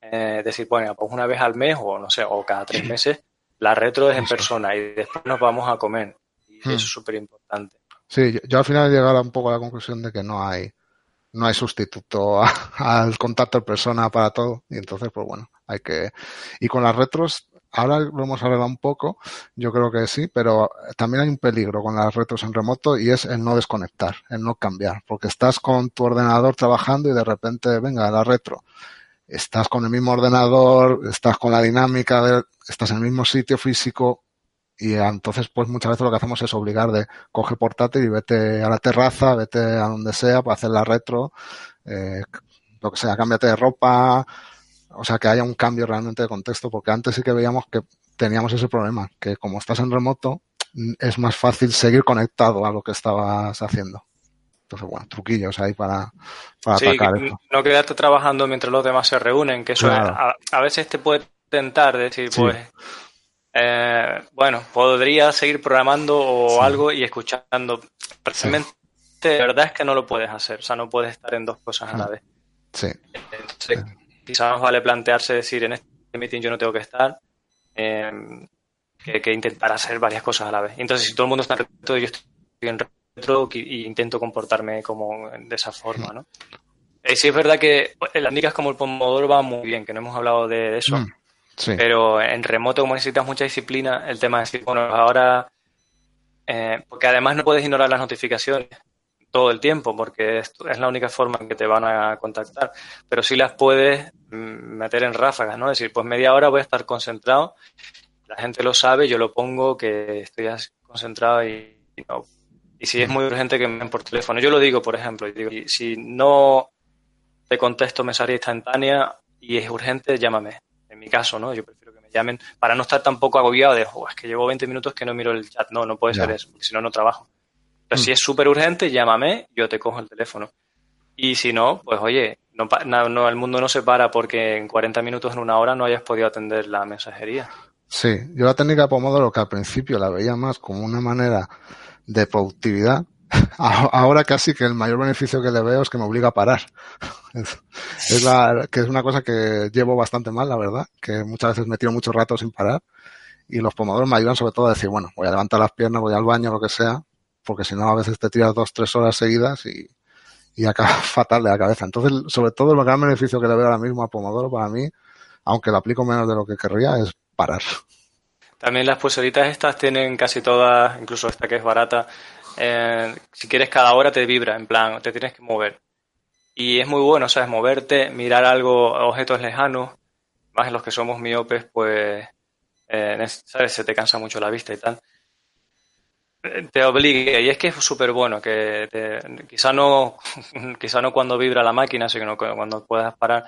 eh, decir, bueno, pues una vez al mes o no sé, o cada tres <clears throat> meses, la retro es en persona y después nos vamos a comer. Y Hmm. eso es súper importante. Sí, yo, yo al final he llegado un poco a la conclusión de que no hay, no hay sustituto <laughs> al contacto en persona para todo. Y entonces, pues bueno, hay que. Y con las retros, ahora lo hemos hablado un poco, yo creo que sí, pero también hay un peligro con las retros en remoto y es el no desconectar, el no cambiar. Porque estás con tu ordenador trabajando y de repente, venga, la retro. Estás con el mismo ordenador, estás con la dinámica, de, estás en el mismo sitio físico, y entonces, pues muchas veces lo que hacemos es obligar de coge portátil y vete a la terraza, vete a donde sea para hacer la retro, eh, lo que sea, cámbiate de ropa, o sea, que haya un cambio realmente de contexto, porque antes sí que veíamos que teníamos ese problema, que como estás en remoto, es más fácil seguir conectado a lo que estabas haciendo. Entonces, bueno, truquillos ahí para, para Sí, atacar eso. no quedarte trabajando mientras los demás se reúnen, que eso Claro. es- a, a veces te puede tentar decir, Sí. pues, eh, bueno, podría seguir programando o Sí. algo y escuchando. Precisamente, de verdad es que no lo puedes hacer, o sea, no puedes estar en dos cosas a la Mm. vez. Sí, Entonces, quizás vale plantearse decir, en este meeting yo no tengo que estar, eh, que, que intentar hacer varias cosas a la vez. Entonces, si todo el mundo está en retro, yo estoy en retro y, y intento comportarme como de esa forma, ¿no? Eh, sí es verdad que las técnicas como el Pomodoro van muy bien, que no hemos hablado de eso. Mm, Pero en remoto, como necesitas mucha disciplina, el tema es decir, bueno, ahora, eh, porque además no puedes ignorar las notificaciones todo el tiempo, porque es, es la única forma en que te van a contactar, pero sí las puedes mm, meter en ráfagas, ¿no? Es decir, pues media hora voy a estar concentrado, la gente lo sabe, yo lo pongo que estoy concentrado y, no. Y si es muy urgente que me den por teléfono, yo lo digo, por ejemplo, digo, si no te contesto mensajería instantánea y es urgente, llámame. Mi caso, ¿no? Yo prefiero que me llamen para no estar tampoco agobiado de, "Oh, es que llevo 20 minutos que no miro el chat. No, no puede ser eso, porque si no, no trabajo. Pero Mm. si es súper urgente, llámame, yo te cojo el teléfono. Y si no, pues oye, no, no, el mundo no se para porque en 40 minutos, en una hora, no hayas podido atender la mensajería. Sí, yo la técnica Pomodoro que al principio la veía más como una manera de productividad, <laughs> ahora casi que el mayor beneficio que le veo es que me obliga a parar. <laughs> Es, la, que es una cosa que llevo bastante mal, la verdad, que muchas veces me tiro mucho rato sin parar y los pomodoros me ayudan sobre todo a decir, bueno, voy a levantar las piernas, voy al baño, lo que sea, porque si no a veces te tiras dos, tres horas seguidas y, y acaba <laughs> fatal de la cabeza. Entonces, sobre todo el gran beneficio que le veo ahora mismo a Pomodoro para mí, aunque lo aplico menos de lo que querría, es parar. También las pulseritas estas tienen casi todas, incluso esta que es barata, eh, si quieres cada hora te vibra, en plan, te tienes que mover. Y es muy bueno, ¿sabes? Moverte, mirar algo, objetos lejanos, más los que somos miopes, pues, eh, ¿sabes? Se te cansa mucho la vista y tal. Eh, Te obliga, y es que es súper bueno, que te- quizá no, <laughs> quizá no cuando vibra la máquina, sino cuando puedas parar,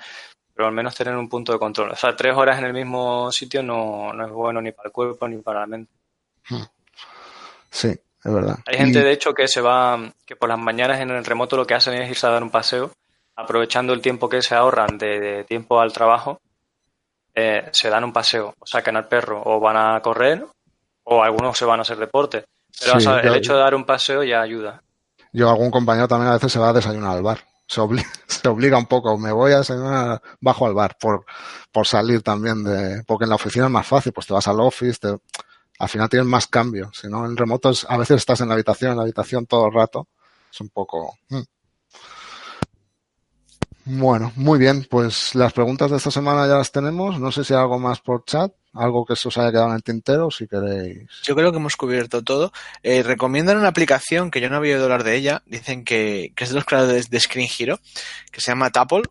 pero al menos tener un punto de control. O sea, tres horas en el mismo sitio no, no es bueno ni para el cuerpo ni para la mente. Sí, es verdad. Hay gente, Y- de hecho, que se va, que por las mañanas en el remoto lo que hacen es irse a dar un paseo, aprovechando el tiempo que se ahorran de, de tiempo al trabajo, eh, se dan un paseo, o sacan al perro, o van a correr, o algunos se van a hacer deporte. Pero Sí, o sea, yo- el hecho de dar un paseo ya ayuda. Yo, algún compañero también a veces se va a desayunar al bar. Se obliga, <laughs> se obliga un poco. Me voy a desayunar, bajo al bar por, por salir también de, porque en la oficina es más fácil, pues te vas al office, te- al final tienes más cambio. Si no, en remotos a veces estás en la habitación, en la habitación todo el rato. Es un poco. mm. Bueno, muy bien. Pues las preguntas de esta semana ya las tenemos. No sé si hay algo más por chat, algo que se os haya quedado en el tintero, si queréis. Yo creo que hemos cubierto todo. Eh, recomiendan una aplicación que yo no había oído hablar de ella. Dicen que, que es de los creadores de Screen Hero, que se llama Tuple,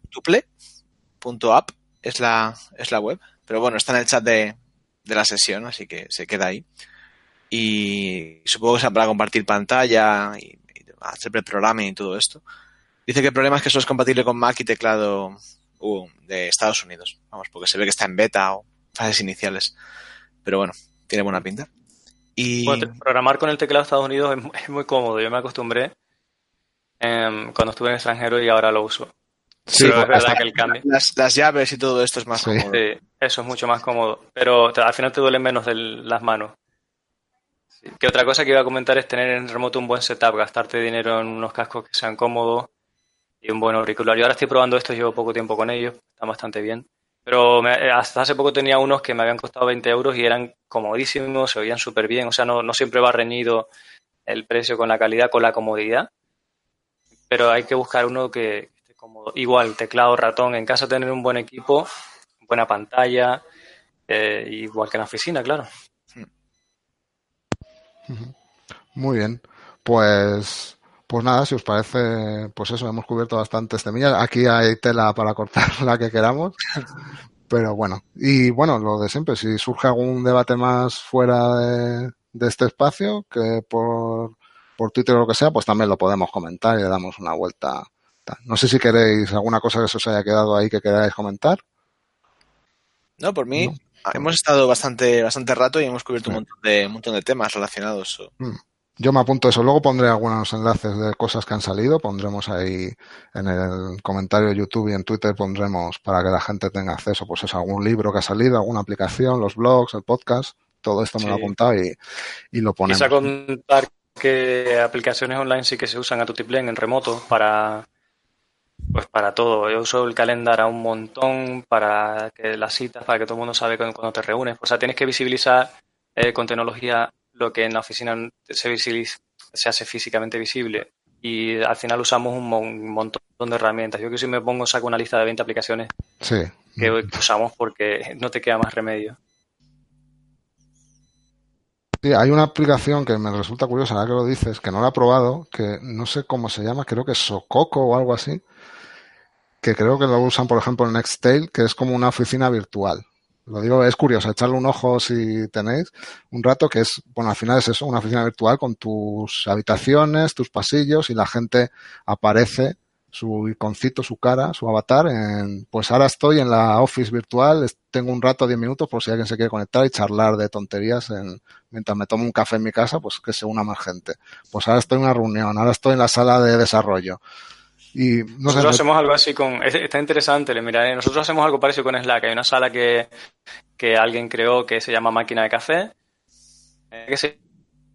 tuple.app, es la, es la web. Pero bueno, está en el chat de, de la sesión, así que se queda ahí. Y supongo que sea para compartir pantalla y, hacer programming y todo esto. Dice que el problema es que eso es compatible con Mac y teclado uh, de Estados Unidos. Vamos, porque se ve que está en beta o fases iniciales. Pero bueno, tiene buena pinta. Y Bueno, programar con el teclado de Estados Unidos es muy cómodo. Yo me acostumbré em, cuando estuve en extranjero y ahora lo uso. Sí, Pero es verdad que el cambio. las, las llaves y todo esto es más Sí. cómodo. Sí, eso es mucho más cómodo. Pero te- al final te duelen menos las manos. Sí. Que otra cosa que iba a comentar es tener en remoto un buen setup, gastarte dinero en unos cascos que sean cómodos y un buen auricular. Yo ahora estoy probando estos, llevo poco tiempo con ellos, están bastante bien. Pero me- eh, hasta hace poco tenía unos que me habían costado 20 euros y eran comodísimos, se oían súper bien. O sea, no, no siempre va reñido el precio con la calidad, con la comodidad. Pero hay que buscar uno que cómodo. Igual, teclado, ratón. En casa tener un buen equipo, buena pantalla, eh, igual que en la oficina, claro. Muy bien. Pues, pues nada, si os parece, pues eso, hemos cubierto bastantes temillas. Aquí hay tela para cortar <laughs> la que queramos. Pero bueno, y bueno, lo de siempre, si surge algún debate más fuera de, de este espacio, que por, por Twitter o lo que sea, pues también lo podemos comentar y le damos una vuelta. Tal. No sé si queréis alguna cosa que se os haya quedado ahí que queráis comentar. No, por mí No, hemos estado bastante, bastante rato y hemos cubierto un montón de, un montón de temas relacionados. Yo me apunto eso. Luego pondré algunos enlaces de cosas que han salido. Pondremos ahí en el comentario de YouTube y en Twitter pondremos para que la gente tenga acceso, pues eso, a algún libro que ha salido, alguna aplicación, los blogs, el podcast. Todo esto me lo he apuntado y, y lo ponemos. Quizá contar que aplicaciones online sí que se usan a tutiplén en remoto para pues para todo. Yo uso el calendar a un montón para que las citas, para que todo el mundo sabe cuándo te reúnes. O sea, tienes que visibilizar eh, con tecnología lo que en la oficina se, visibiliza- se hace físicamente visible. Y al final usamos un, mon- un montón montón de herramientas. Yo que si me pongo, saco una lista de 20 aplicaciones Sí. que usamos porque no te queda más remedio. Sí, hay una aplicación que me resulta curiosa, ahora que lo dices, que no la he probado, que no sé cómo se llama, creo que es Sococo o algo así, que creo que lo usan, por ejemplo, en Nextail, que es como una oficina virtual. Lo digo, es curioso, echarle un ojo si tenéis un rato, que es, bueno, al final es eso, una oficina virtual con tus habitaciones, tus pasillos y la gente aparece su iconcito, su cara, su avatar. En, pues ahora estoy en la office virtual, tengo un rato, 10 minutos, por si alguien se quiere conectar y charlar de tonterías en, mientras me tomo un café en mi casa, pues que se una más gente. Pues ahora estoy en una reunión, ahora estoy en la sala de desarrollo. Y no Nosotros hacemos algo así con... es- Está interesante, le miraré. Nosotros hacemos algo parecido con Slack. Hay una sala que, que alguien creó que se llama Máquina de Café. eh, Que se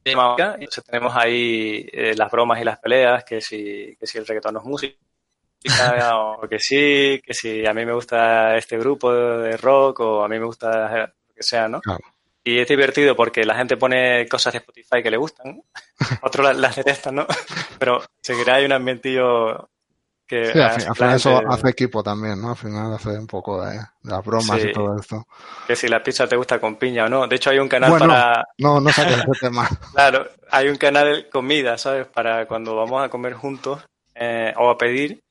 Entonces tenemos ahí eh, las bromas y las peleas, que si, que si el reggaetón no es música, <laughs> o que sí, que si a mí me gusta este grupo de rock, o a mí me gusta lo que sea, ¿no? Claro. Y es divertido porque la gente pone cosas de Spotify que le gustan, <laughs> otros las, las detestan, ¿no? Pero seguirá hay un ambientillo que Sí, al, final eso hace equipo también, ¿no? Al final hace un poco de, de las bromas Sí. y todo esto. que si la pizza te gusta con piña o no. De hecho, hay un canal Bueno. para, No, no saques ese <laughs> tema. claro, hay un canal comida, ¿sabes? Para cuando vamos a comer juntos eh, o a pedir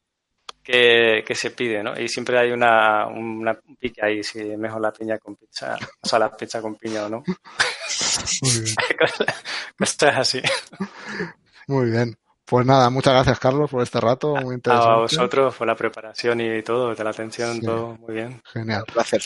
que, que se pide, ¿no? Y siempre hay una, una un pique ahí, si es mejor la piña con pizza, o sea, la pizza con piña o no. Muy bien. <laughs> Cosas así. Muy bien. Pues nada, muchas gracias, Carlos, por este rato. Muy A interesante. vosotros por la preparación y todo, de la atención, Sí. todo muy bien. Genial. Un placer.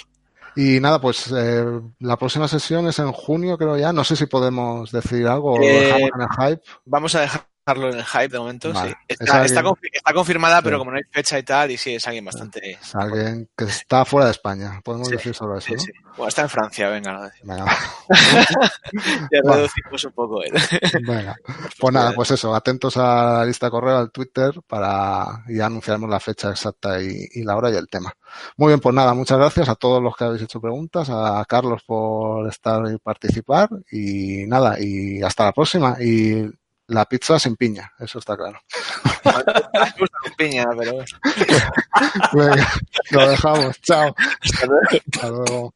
Y nada, pues eh, la próxima sesión es en junio, creo ya. No sé si podemos decir algo o Eh, dejamos en el hype. Vamos a dejarlo en el hype de momento. Vale. Sí. Es Está, alguien- está confi- está confirmada, pero Sí. como no hay fecha y tal, y sí, es alguien bastante. Es alguien que está fuera de España. Podemos Sí. decir solo eso, Sí, ¿no? Bueno, está en Francia, venga, decimos. Venga, <laughs> Ya Vale. reducimos un poco. ¿eh? <laughs> venga. Pues nada, pues eso, atentos a la lista de correo, al Twitter, para y ya anunciaremos la fecha exacta y, y la hora y el tema. Muy bien, pues nada, muchas gracias a todos los que habéis hecho preguntas, a Carlos por estar y participar, y nada, y hasta la próxima. Y la pizza sin piña, eso está claro. Me gusta con piña, pero. Venga, lo dejamos. Chao. Hasta luego. Hasta luego.